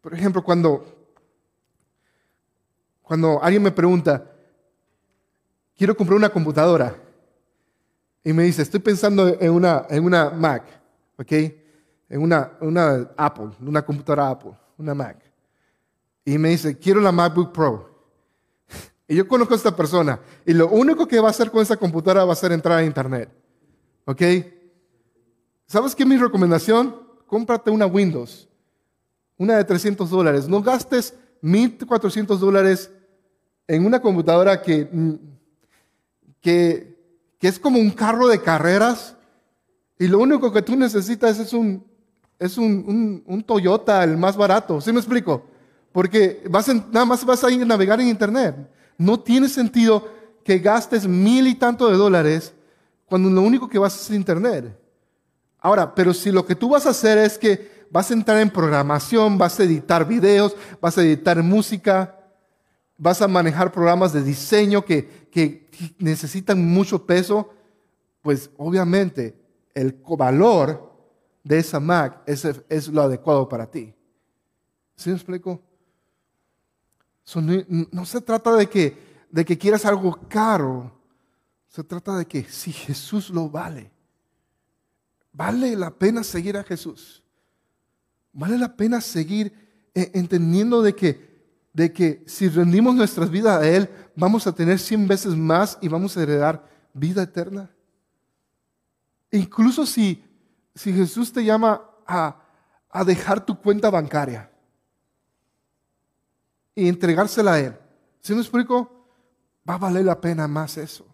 Por ejemplo, cuando, cuando alguien me pregunta, quiero comprar una computadora. Y me dice, estoy pensando en una, en una Mac, ¿ok? En una, una Apple, una computadora Apple, una Mac. Y me dice, quiero la MacBook Pro. Y yo conozco a esta persona. Y lo único que va a hacer con esa computadora va a ser entrar a Internet. ¿Ok? ¿Sabes qué mi recomendación? Cómprate una Windows. Una de 300 dólares. No gastes 1.400 dólares en una computadora que que, es como un carro de carreras y lo único que tú necesitas es un, es un, Toyota, el más barato. ¿Sí me explico? Porque vas nada más vas a ir a navegar en Internet. No tiene sentido que gastes mil y tanto de dólares cuando lo único que vas a es Internet. Ahora, pero si lo que tú vas a hacer es que vas a entrar en programación, vas a editar videos, vas a editar música, vas a manejar programas de diseño que, necesitan mucho peso, pues obviamente el valor de esa Mac es, es lo adecuado para ti. ¿Sí me explico? no, se trata de que, de que quieras algo caro, se trata de que si Jesús lo vale, vale la pena seguir a Jesús. Vale la pena seguir eh, entendiendo de que de que si rendimos nuestras vidas a Él, vamos a tener cien veces más y vamos a heredar vida eterna. Incluso si, si Jesús te llama a, a dejar tu cuenta bancaria y entregársela a Él, ¿sí me explico? Va a valer la pena más eso.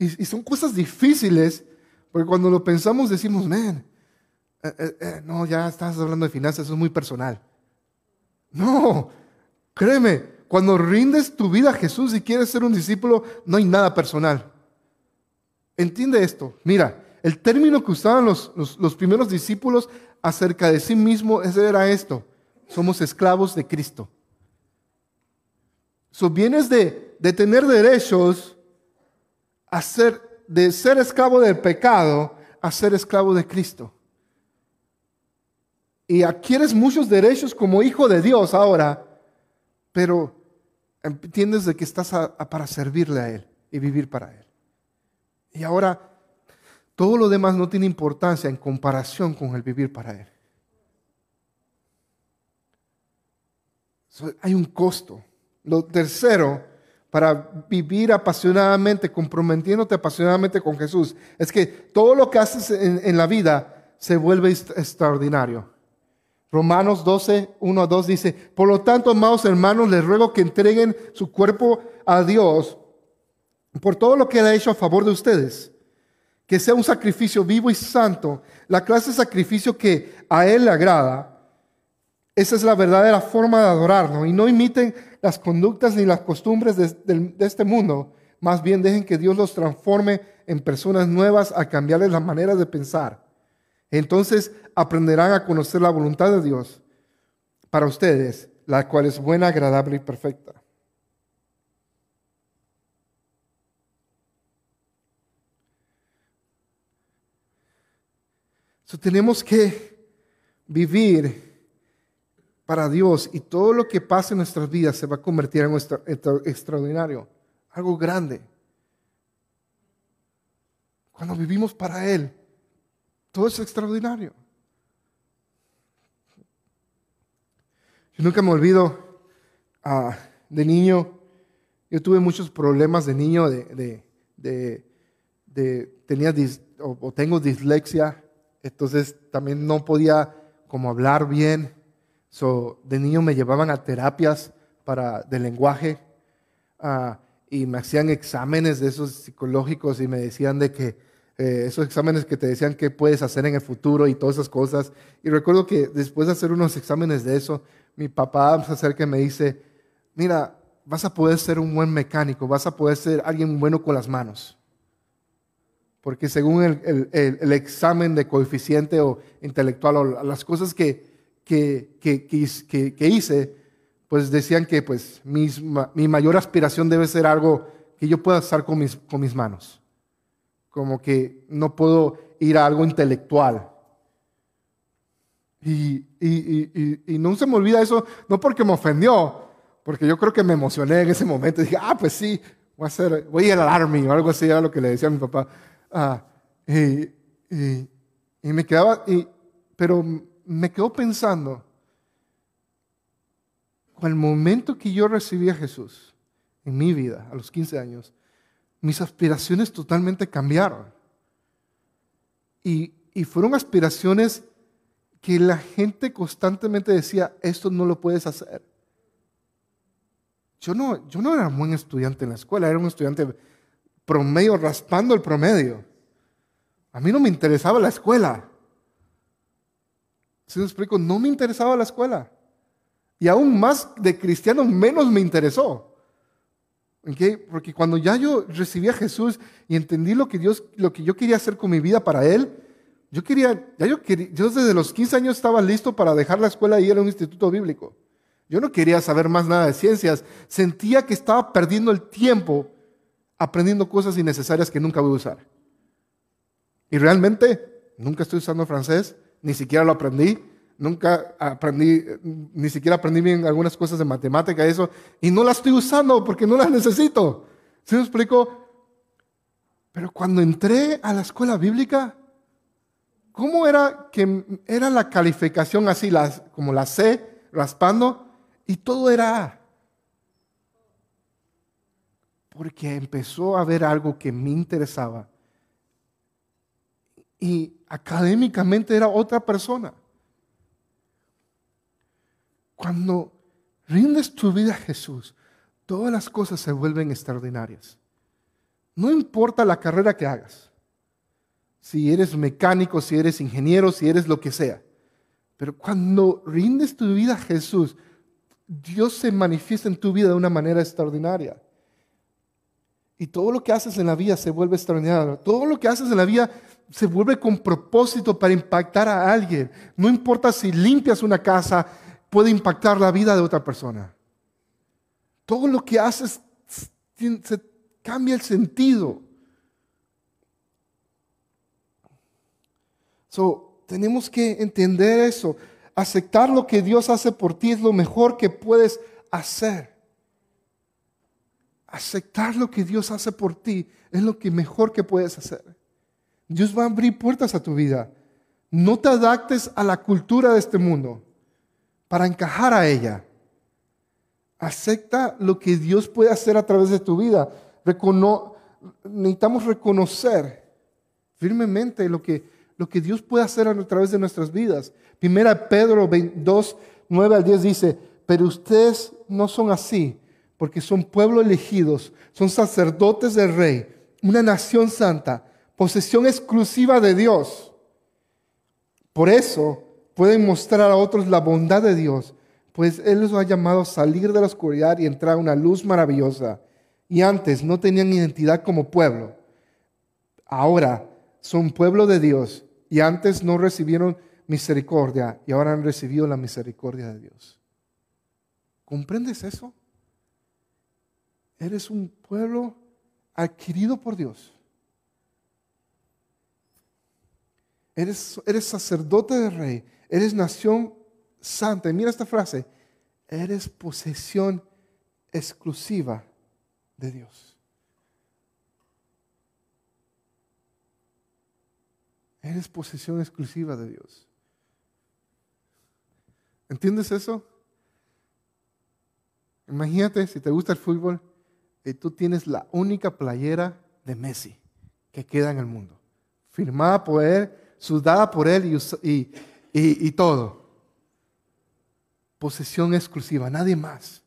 Y, son cosas difíciles, porque cuando lo pensamos decimos, man, eh, eh, eh, no, ya estás hablando de finanzas, eso es muy personal. No, créeme, cuando rindes tu vida a Jesús y quieres ser un discípulo, no hay nada personal. Entiende esto. Mira, el término que usaban los, los, primeros discípulos acerca de sí mismo era esto. Somos esclavos de Cristo. So, vienes de, de tener derechos a de ser esclavo del pecado a ser esclavo de Cristo y adquieres muchos derechos como hijo de Dios ahora, pero entiendes de que estás para servirle a Él y vivir para Él. Y ahora todo lo demás no tiene importancia en comparación con el vivir para Él. hay un costo. Lo tercero, para vivir apasionadamente, comprometiéndote apasionadamente con Jesús, es que todo lo que haces en, la vida se vuelve extraordinario. Romanos 12, 1 a 2 dice, por lo tanto, amados hermanos, les ruego que entreguen su cuerpo a Dios por todo lo que Él ha hecho a favor de ustedes. que sea un sacrificio vivo y santo, la clase de sacrificio que a Él le agrada. Esa es la verdadera forma de adorarnos. Y no imiten las conductas ni las costumbres de, este mundo. Más bien dejen que Dios los transforme en personas nuevas a cambiarles la manera de pensar. Entonces aprenderán a conocer la voluntad de Dios para ustedes, la cual es buena, agradable y perfecta. tenemos que vivir para Dios y todo lo que pase en nuestras vidas se va a convertir en extraordinario, algo grande. Cuando vivimos para Él, todo es extraordinario. Yo nunca me olvido ah, de niño, yo tuve muchos problemas de niño, de, tenía o, tengo dislexia, entonces también no podía como hablar bien. So, de niño me llevaban a terapias para, de lenguaje ah, y me hacían exámenes de esos psicológicos y me decían de que eh, esos exámenes que te decían qué puedes hacer en el futuro y todas esas cosas. Y recuerdo que después de hacer unos exámenes de eso, mi papá se acerca y me dice, mira, vas a poder ser un buen mecánico, vas a poder ser alguien bueno con las manos. Porque según el, el, examen de coeficiente o intelectual o las cosas que, que, que, que hice, pues decían que pues, mis, mi mayor aspiración debe ser algo que yo pueda hacer con mis, con mis manos como que no puedo ir a algo intelectual. Y, no se me olvida eso, no porque me ofendió, porque yo creo que me emocioné en ese momento. Dije, ah, pues sí, voy a, hacer, voy a ir al Army o algo así, era lo que le decía a mi papá. Ah, y, me quedaba, pero me quedo pensando, el momento que yo recibí a Jesús en mi vida, a los 15 años, mis aspiraciones totalmente cambiaron. Y, fueron aspiraciones que la gente constantemente decía, esto no lo puedes hacer. Yo no, yo no era un buen estudiante en la escuela, era un estudiante promedio, raspando el promedio. A mí no me interesaba la escuela. Si me explico, no me interesaba la escuela. Y aún más de cristiano, menos me interesó. Porque cuando ya yo recibí a Jesús y entendí lo que, Dios, lo que yo quería hacer con mi vida para Él, yo quería, ya yo quería, yo desde los 15 años estaba listo para dejar la escuela y ir a un instituto bíblico. Yo no quería saber más nada de ciencias. Sentía que estaba perdiendo el tiempo aprendiendo cosas innecesarias que nunca voy a usar. Y realmente nunca estoy usando francés, ni siquiera lo aprendí. Nunca aprendí, ni siquiera aprendí bien algunas cosas de matemática eso, y no las estoy usando porque no las necesito. ¿Sí me explico? Pero cuando entré a la escuela bíblica, ¿cómo era que era la calificación así, las, como la C, raspando, y todo era A? Porque empezó a ver algo que me interesaba. Y académicamente era otra persona. Cuando rindes tu vida a Jesús, todas las cosas se vuelven extraordinarias. No importa la carrera que hagas, si eres mecánico, si eres ingeniero, si eres lo que sea. Pero cuando rindes tu vida a Jesús, Dios se manifiesta en tu vida de una manera extraordinaria. Y todo lo que haces en la vida se vuelve extraordinario. Todo lo que haces en la vida se vuelve con propósito para impactar a alguien. No importa si limpias una casa, puede impactar la vida de otra persona. Todo lo que haces se cambia el sentido. So, tenemos que entender eso. Aceptar lo que Dios hace por ti es lo mejor que puedes hacer. Aceptar lo que Dios hace por ti es lo que mejor que puedes hacer. Dios va a abrir puertas a tu vida. No te adaptes a la cultura de este mundo para encajar a ella. Acepta lo que Dios puede hacer a través de tu vida. necesitamos reconocer firmemente lo que, lo que Dios puede hacer a través de nuestras vidas. Primera Pedro 2, 9 al 10 dice, pero ustedes no son así, porque son pueblo elegidos, son sacerdotes del rey, una nación santa posesión exclusiva de Dios. Por eso pueden mostrar a otros la bondad de Dios, pues Él los ha llamado a salir de la oscuridad y entrar a una luz maravillosa. Y antes no tenían identidad como pueblo. Ahora son pueblo de Dios y antes no recibieron misericordia y ahora han recibido la misericordia de Dios. ¿Comprendes eso? Eres un pueblo adquirido por Dios. Eres, eres sacerdote de rey. Eres nación santa. Y mira esta frase. Eres posesión exclusiva de Dios. Eres posesión exclusiva de Dios. ¿Entiendes eso? Imagínate si te gusta el fútbol y tú tienes la única playera de Messi que queda en el mundo. Firmada por él, sudada por él y, y todo. Posesión exclusiva, nadie más.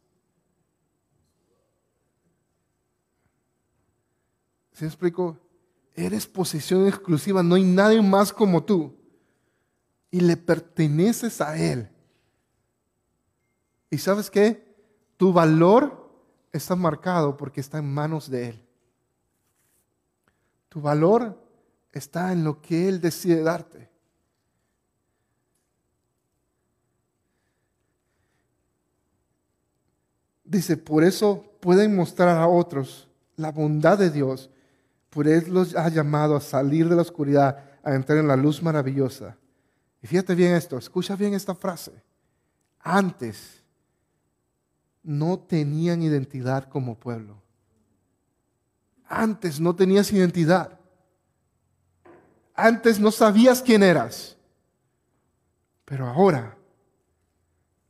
¿Se explico? Eres posesión exclusiva, no hay nadie más como tú. Y le perteneces a Él. ¿Y sabes qué? Tu valor está marcado porque está en manos de Él. Tu valor está en lo que Él decide darte. Dice, por eso pueden mostrar a otros la bondad de Dios por Él los ha llamado a salir de la oscuridad, a entrar en la luz maravillosa. Y fíjate bien esto, escucha bien esta frase. Antes no tenían identidad como pueblo. Antes no tenías identidad. Antes no sabías quién eras. Pero ahora,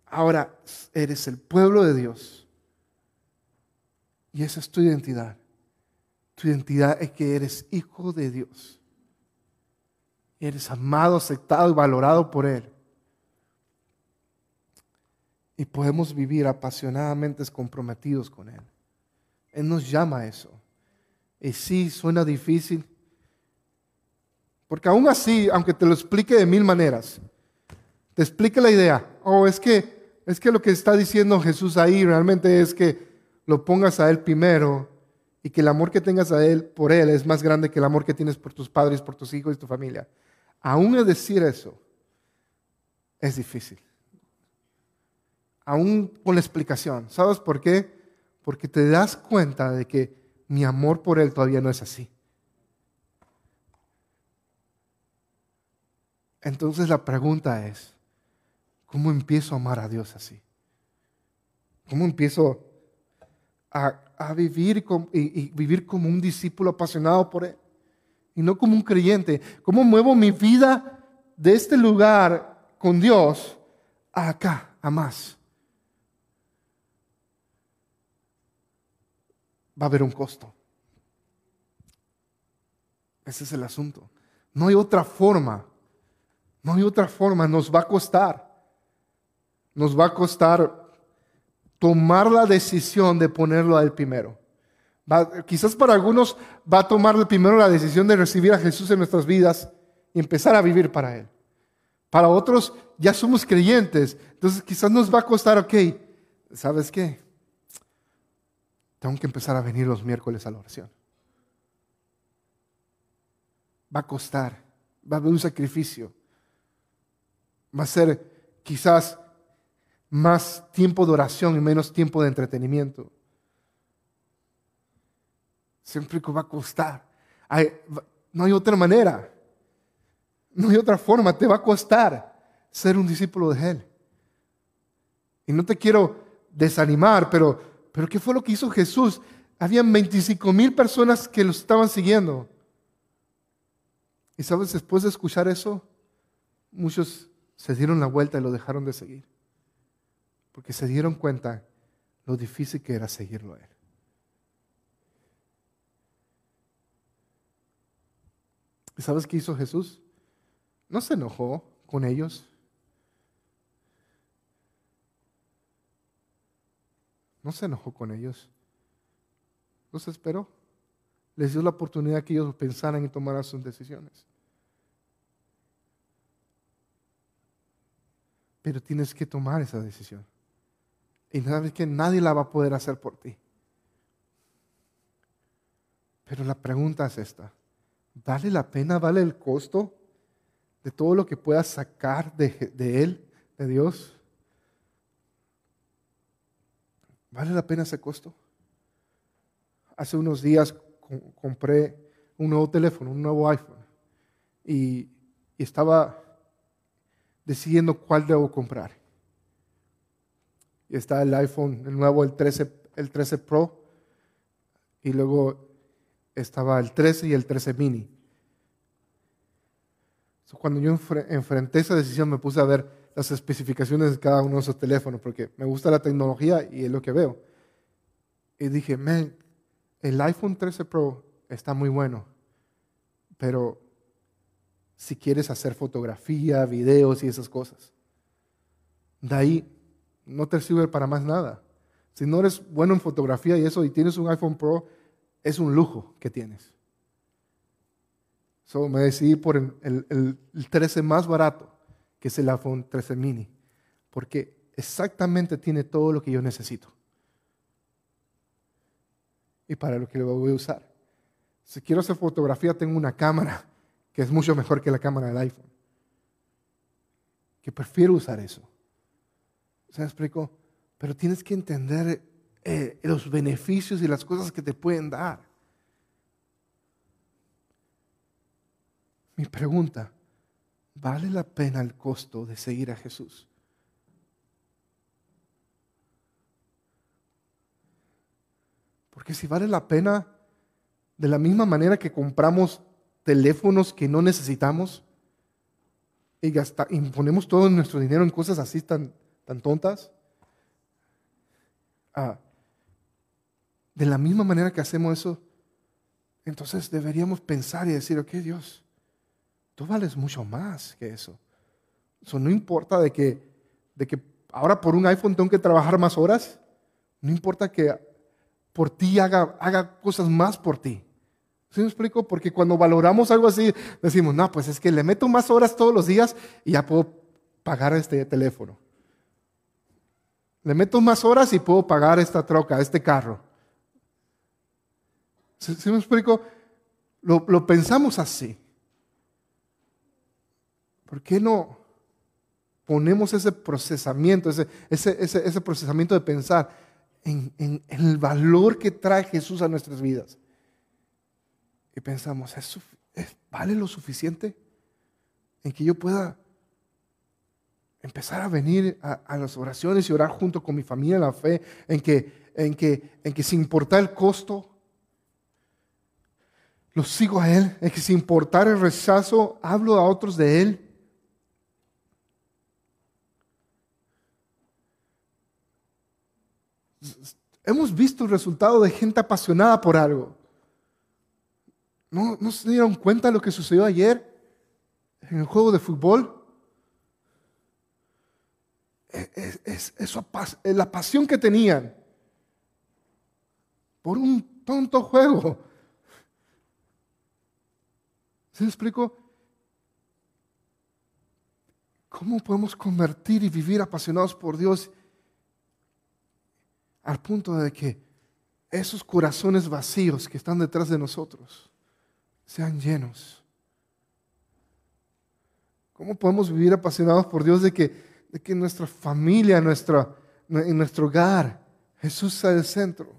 ahora eres el pueblo de Dios. Y esa es tu identidad. Tu identidad es que eres hijo de Dios. Eres amado, aceptado y valorado por Él. Y podemos vivir apasionadamente comprometidos con Él. Él nos llama a eso. Y sí, suena difícil. Porque aún así, aunque te lo explique de mil maneras, te explique la idea. Oh, es que, es que lo que está diciendo Jesús ahí realmente es que lo pongas a Él primero y que el amor que tengas a él, por Él es más grande que el amor que tienes por tus padres, por tus hijos y tu familia. Aún decir eso es difícil. Aún con la explicación. ¿Sabes por qué? Porque te das cuenta de que mi amor por Él todavía no es así. Entonces la pregunta es, ¿cómo empiezo a amar a Dios así? ¿Cómo empiezo a vivir y, vivir como un discípulo apasionado por Él y no como un creyente. ¿Cómo muevo mi vida de este lugar con Dios a acá, a más? Va a haber un costo. Ese es el asunto. No hay otra forma. No hay otra forma. Nos va a costar. Nos va a costar tomar la decisión de ponerlo a él primero. quizás para algunos va a tomar primero la decisión de recibir a Jesús en nuestras vidas y empezar a vivir para Él. Para otros ya somos creyentes, entonces quizás nos va a costar, ok, ¿sabes qué? Tengo que empezar a venir los miércoles a la oración. Va a costar, va a haber un sacrificio. Va a ser quizás más tiempo de oración y menos tiempo de entretenimiento. Siempre que va a costar. no hay otra manera. No hay otra forma. Te va a costar ser un discípulo de Él. Y no te quiero desanimar, pero, pero ¿qué fue lo que hizo Jesús? Habían 25 mil personas que lo estaban siguiendo. Y sabes, después de escuchar eso, muchos se dieron la vuelta y lo dejaron de seguir porque se dieron cuenta lo difícil que era seguirlo a Él. ¿Y sabes qué hizo Jesús? No se enojó con ellos. No se enojó con ellos. Los esperó. les dio la oportunidad que ellos pensaran y tomaran sus decisiones. Pero tienes que tomar esa decisión. Y sabes que nadie la va a poder hacer por ti. Pero la pregunta es esta. ¿Vale la pena, vale el costo de todo lo que puedas sacar de, de Él, de Dios? ¿Vale la pena ese costo? Hace unos días compré un nuevo teléfono, un nuevo iPhone, y, estaba decidiendo cuál debo comprar. Y está el iPhone, el nuevo, el 13, el 13 Pro, y luego estaba el 13 y el 13 mini. cuando yo enfrenté esa decisión me puse a ver las especificaciones de cada uno de esos teléfonos porque me gusta la tecnología y es lo que veo. Y dije, man, el iPhone 13 Pro está muy bueno, pero si quieres hacer fotografía, videos y esas cosas, de ahí no te sirve para más nada. Si no eres bueno en fotografía y eso y tienes un iPhone Pro, es un lujo que tienes. So, me decidí por el, el, 13 más barato, que es el iPhone 13 mini, porque exactamente tiene todo lo que yo necesito. Y para lo que lo voy a usar. Si quiero hacer fotografía, tengo una cámara que es mucho mejor que la cámara del iPhone. Que prefiero usar eso. ¿Se me explico? Pero tienes que entender eh, los beneficios y las cosas que te pueden dar. Mi pregunta, ¿vale la pena el costo de seguir a Jesús? Porque si vale la pena, de la misma manera que compramos teléfonos que no necesitamos y, ponemos todo nuestro dinero en cosas así tan, tan tontas, ah, de la misma manera que hacemos eso, entonces deberíamos pensar y decir, ok Dios, tú vales mucho más que eso. Eso no importa de que, de que ahora por un iPhone tengo que trabajar más horas, no importa que por ti haga, haga cosas más por ti. ¿Sí me explico? Porque cuando valoramos algo así, decimos, no, pues es que le meto más horas todos los días y ya puedo pagar este teléfono. Le meto más horas y puedo pagar esta troca, este carro. ¿Sí, me explico? Lo, pensamos así. ¿Por qué no ponemos ese procesamiento, ese, ese, procesamiento de pensar en, el valor que trae Jesús a nuestras vidas? Y pensamos, vale lo suficiente en que yo pueda empezar a venir a, las oraciones y orar junto con mi familia la fe, en que, en que, en que sin importar el costo, lo sigo a Él, en que sin importar el rechazo, hablo a otros de Él. Hemos visto el resultado de gente apasionada por algo. ¿No, ¿No se dieron cuenta de lo que sucedió ayer en el juego de fútbol? es, la pasión que tenían por un tonto juego. ¿Se me explico? ¿Cómo podemos convertir y vivir apasionados por Dios al punto de que esos corazones vacíos que están detrás de nosotros sean llenos? ¿Cómo podemos vivir apasionados por Dios de que de que nuestra familia, nuestra, en nuestro hogar, Jesús sea el centro.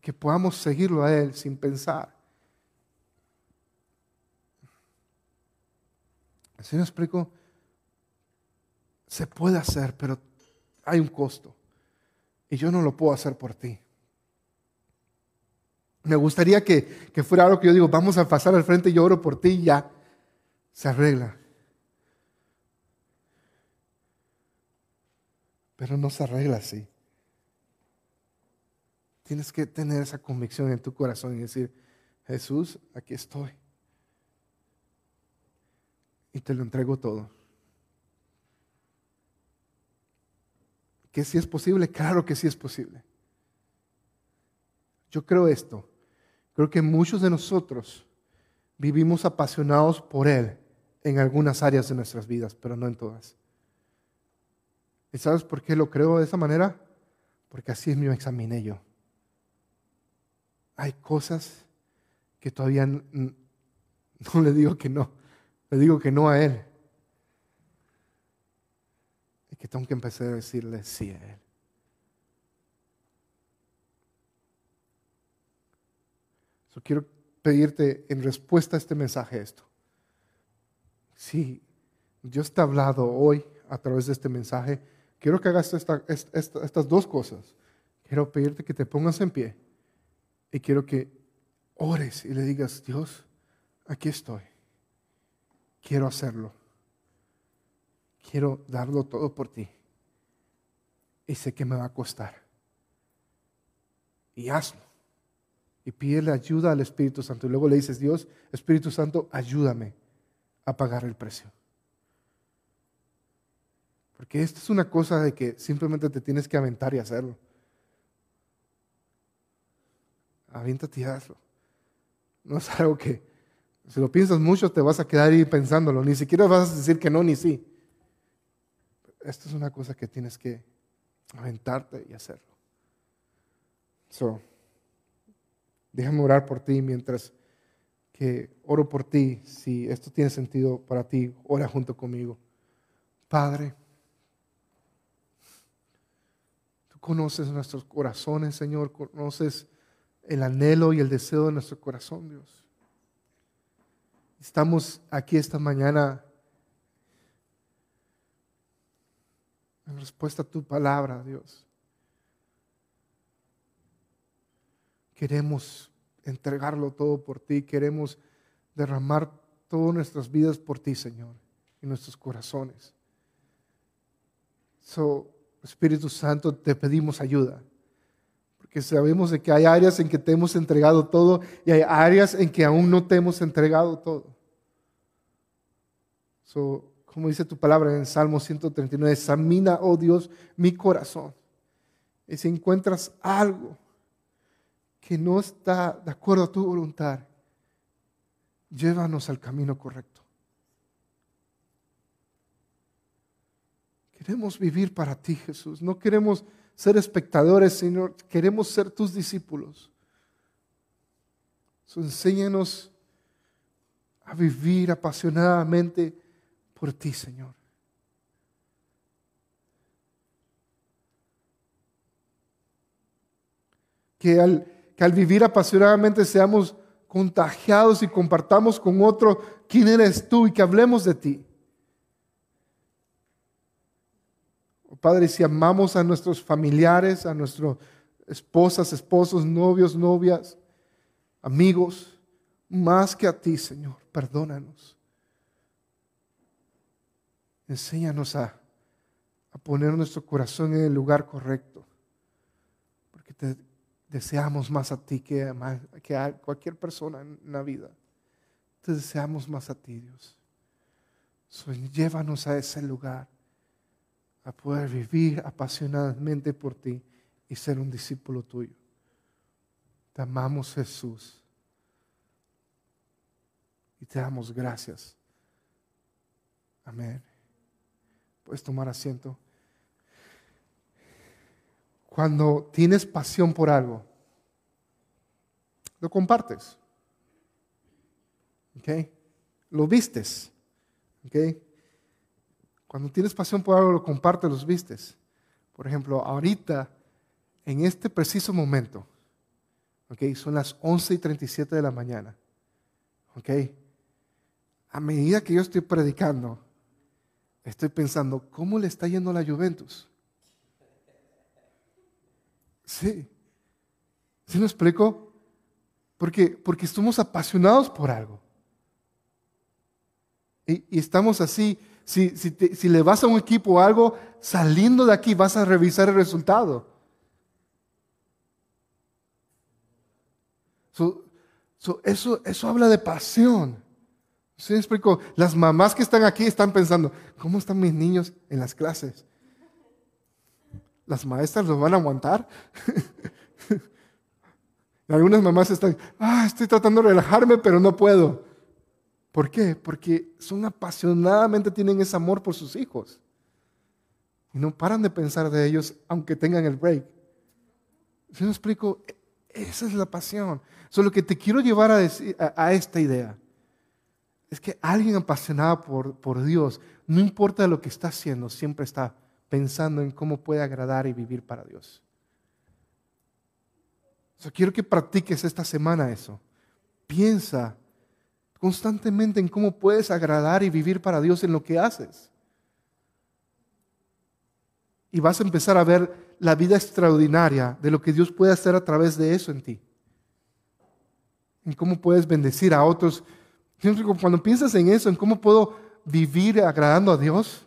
Que podamos seguirlo a Él sin pensar. ¿Así me explico? Se puede hacer, pero hay un costo. Y yo no lo puedo hacer por ti. Me gustaría que, que fuera algo que yo digo, vamos a pasar al frente yo oro por ti y ya se arregla. Pero no se arregla así. Tienes que tener esa convicción en tu corazón y decir, Jesús, aquí estoy. Y te lo entrego todo. ¿Que si es posible? Claro que sí es posible. Yo creo esto. Creo que muchos de nosotros vivimos apasionados por Él en algunas áreas de nuestras vidas, pero no en todas. ¿Y sabes por qué lo creo de esa manera? Porque así es me examiné yo. Hay cosas que todavía no, le digo que no, le digo que no a Él. Y que tengo que empezar a decirle sí a Él. Quiero pedirte en respuesta a este mensaje esto. Si Dios te ha hablado hoy a través de este mensaje, quiero que hagas estas dos cosas. Quiero pedirte que te pongas en pie y quiero que ores y le digas, Dios, aquí estoy. Quiero hacerlo. Quiero darlo todo por ti. Y sé que me va a costar. Y hazlo y pídele ayuda al Espíritu Santo. Y luego le dices, Dios, Espíritu Santo, ayúdame a pagar el precio. Porque esto es una cosa de que simplemente te tienes que aventar y hacerlo. Aviéntate y hazlo. No es algo que, si lo piensas mucho, te vas a quedar ahí pensándolo. Ni siquiera vas a decir que no ni sí. Esto es una cosa que tienes que aventarte y hacerlo. So, Déjame orar por ti mientras que oro por ti. Si esto tiene sentido para ti, ora junto conmigo. Padre, tú conoces nuestros corazones, Señor, conoces el anhelo y el deseo de nuestro corazón, Dios. Estamos aquí esta mañana en respuesta a tu palabra, Dios. Queremos entregarlo todo por ti, queremos derramar todas nuestras vidas por ti, Señor, y nuestros corazones. So, Espíritu Santo, te pedimos ayuda, porque sabemos de que hay áreas en que te hemos entregado todo y hay áreas en que aún no te hemos entregado todo. So, como dice tu palabra en Salmo 139, examina, oh Dios, mi corazón. Y si encuentras algo que no está de acuerdo a tu voluntad, llévanos al camino correcto. Queremos vivir para ti, Jesús. No queremos ser espectadores, sino queremos ser tus discípulos. enséñanos a vivir apasionadamente por ti, Señor. Que al que al vivir apasionadamente seamos contagiados y compartamos con otro quién eres tú y que hablemos de ti. Oh, Padre, si amamos a nuestros familiares, a nuestras esposas, esposos, novios, novias, amigos, más que a ti, Señor, perdónanos. Enséñanos a, a poner nuestro corazón en el lugar correcto, porque te deseamos más a ti que a, cualquier persona en la vida. Te deseamos más a ti, Dios. llévanos a ese lugar, a poder vivir apasionadamente por ti y ser un discípulo tuyo. Te amamos, Jesús. Y te damos gracias. Amén. Puedes tomar asiento. Cuando tienes pasión por algo, lo compartes. ¿Ok? Lo vistes. ¿Ok? Cuando tienes pasión por algo, lo compartes, los vistes. Por ejemplo, ahorita, en este preciso momento, ¿ok? Son las 11 y 37 de la mañana. ¿Ok? A medida que yo estoy predicando, estoy pensando, ¿cómo le está yendo a la Juventus? Sí. ¿Sí me explico? Porque, porque estamos apasionados por algo. Y, estamos así. Si, si, le vas a un equipo o algo, saliendo de aquí vas a revisar el resultado. eso, eso habla de pasión. ¿Sí me explico? Las mamás que están aquí están pensando, ¿cómo están mis niños en las clases? ¿Las maestras los van a aguantar? Algunas mamás están, ah, estoy tratando de relajarme, pero no puedo. ¿Por qué? Porque son apasionadamente, tienen ese amor por sus hijos. Y no paran de pensar de ellos, aunque tengan el break. Si me explico, esa es la pasión. Solo que te quiero llevar a, a, esta idea. Es que alguien apasionado por, por Dios, no importa lo que está haciendo, siempre está pensando en cómo puede agradar y vivir para Dios. quiero que practiques esta semana eso. Piensa constantemente en cómo puedes agradar y vivir para Dios en lo que haces. Y vas a empezar a ver la vida extraordinaria de lo que Dios puede hacer a través de eso en ti. En cómo puedes bendecir a otros. Cuando piensas en eso, en cómo puedo vivir agradando a Dios,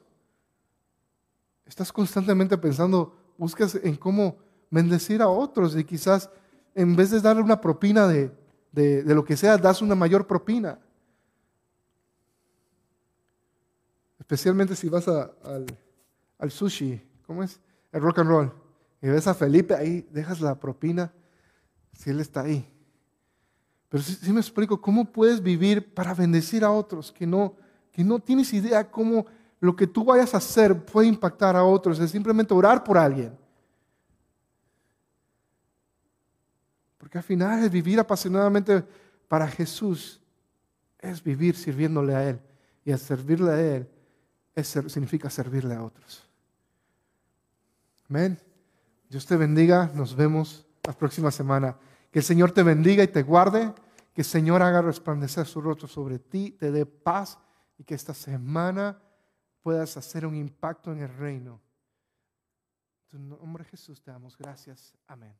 estás constantemente pensando, buscas en cómo bendecir a otros y quizás en vez de darle una propina de, lo que sea, das una mayor propina. Especialmente si vas al, al sushi, ¿cómo es? El rock and roll. Y ves a Felipe ahí, dejas la propina, si él está ahí. Pero si, me explico, ¿cómo puedes vivir para bendecir a otros que no, que no tienes idea cómo lo que tú vayas a hacer puede impactar a otros? Es simplemente orar por alguien. Porque al final es vivir apasionadamente para Jesús, es vivir sirviéndole a Él. Y al servirle a Él significa servirle a otros. Amén. Dios te bendiga. Nos vemos la próxima semana. Que el Señor te bendiga y te guarde. Que el Señor haga resplandecer su rostro sobre ti, te dé paz y que esta semana puedas hacer un impacto en el reino. En tu nombre Jesús te damos gracias. Amén.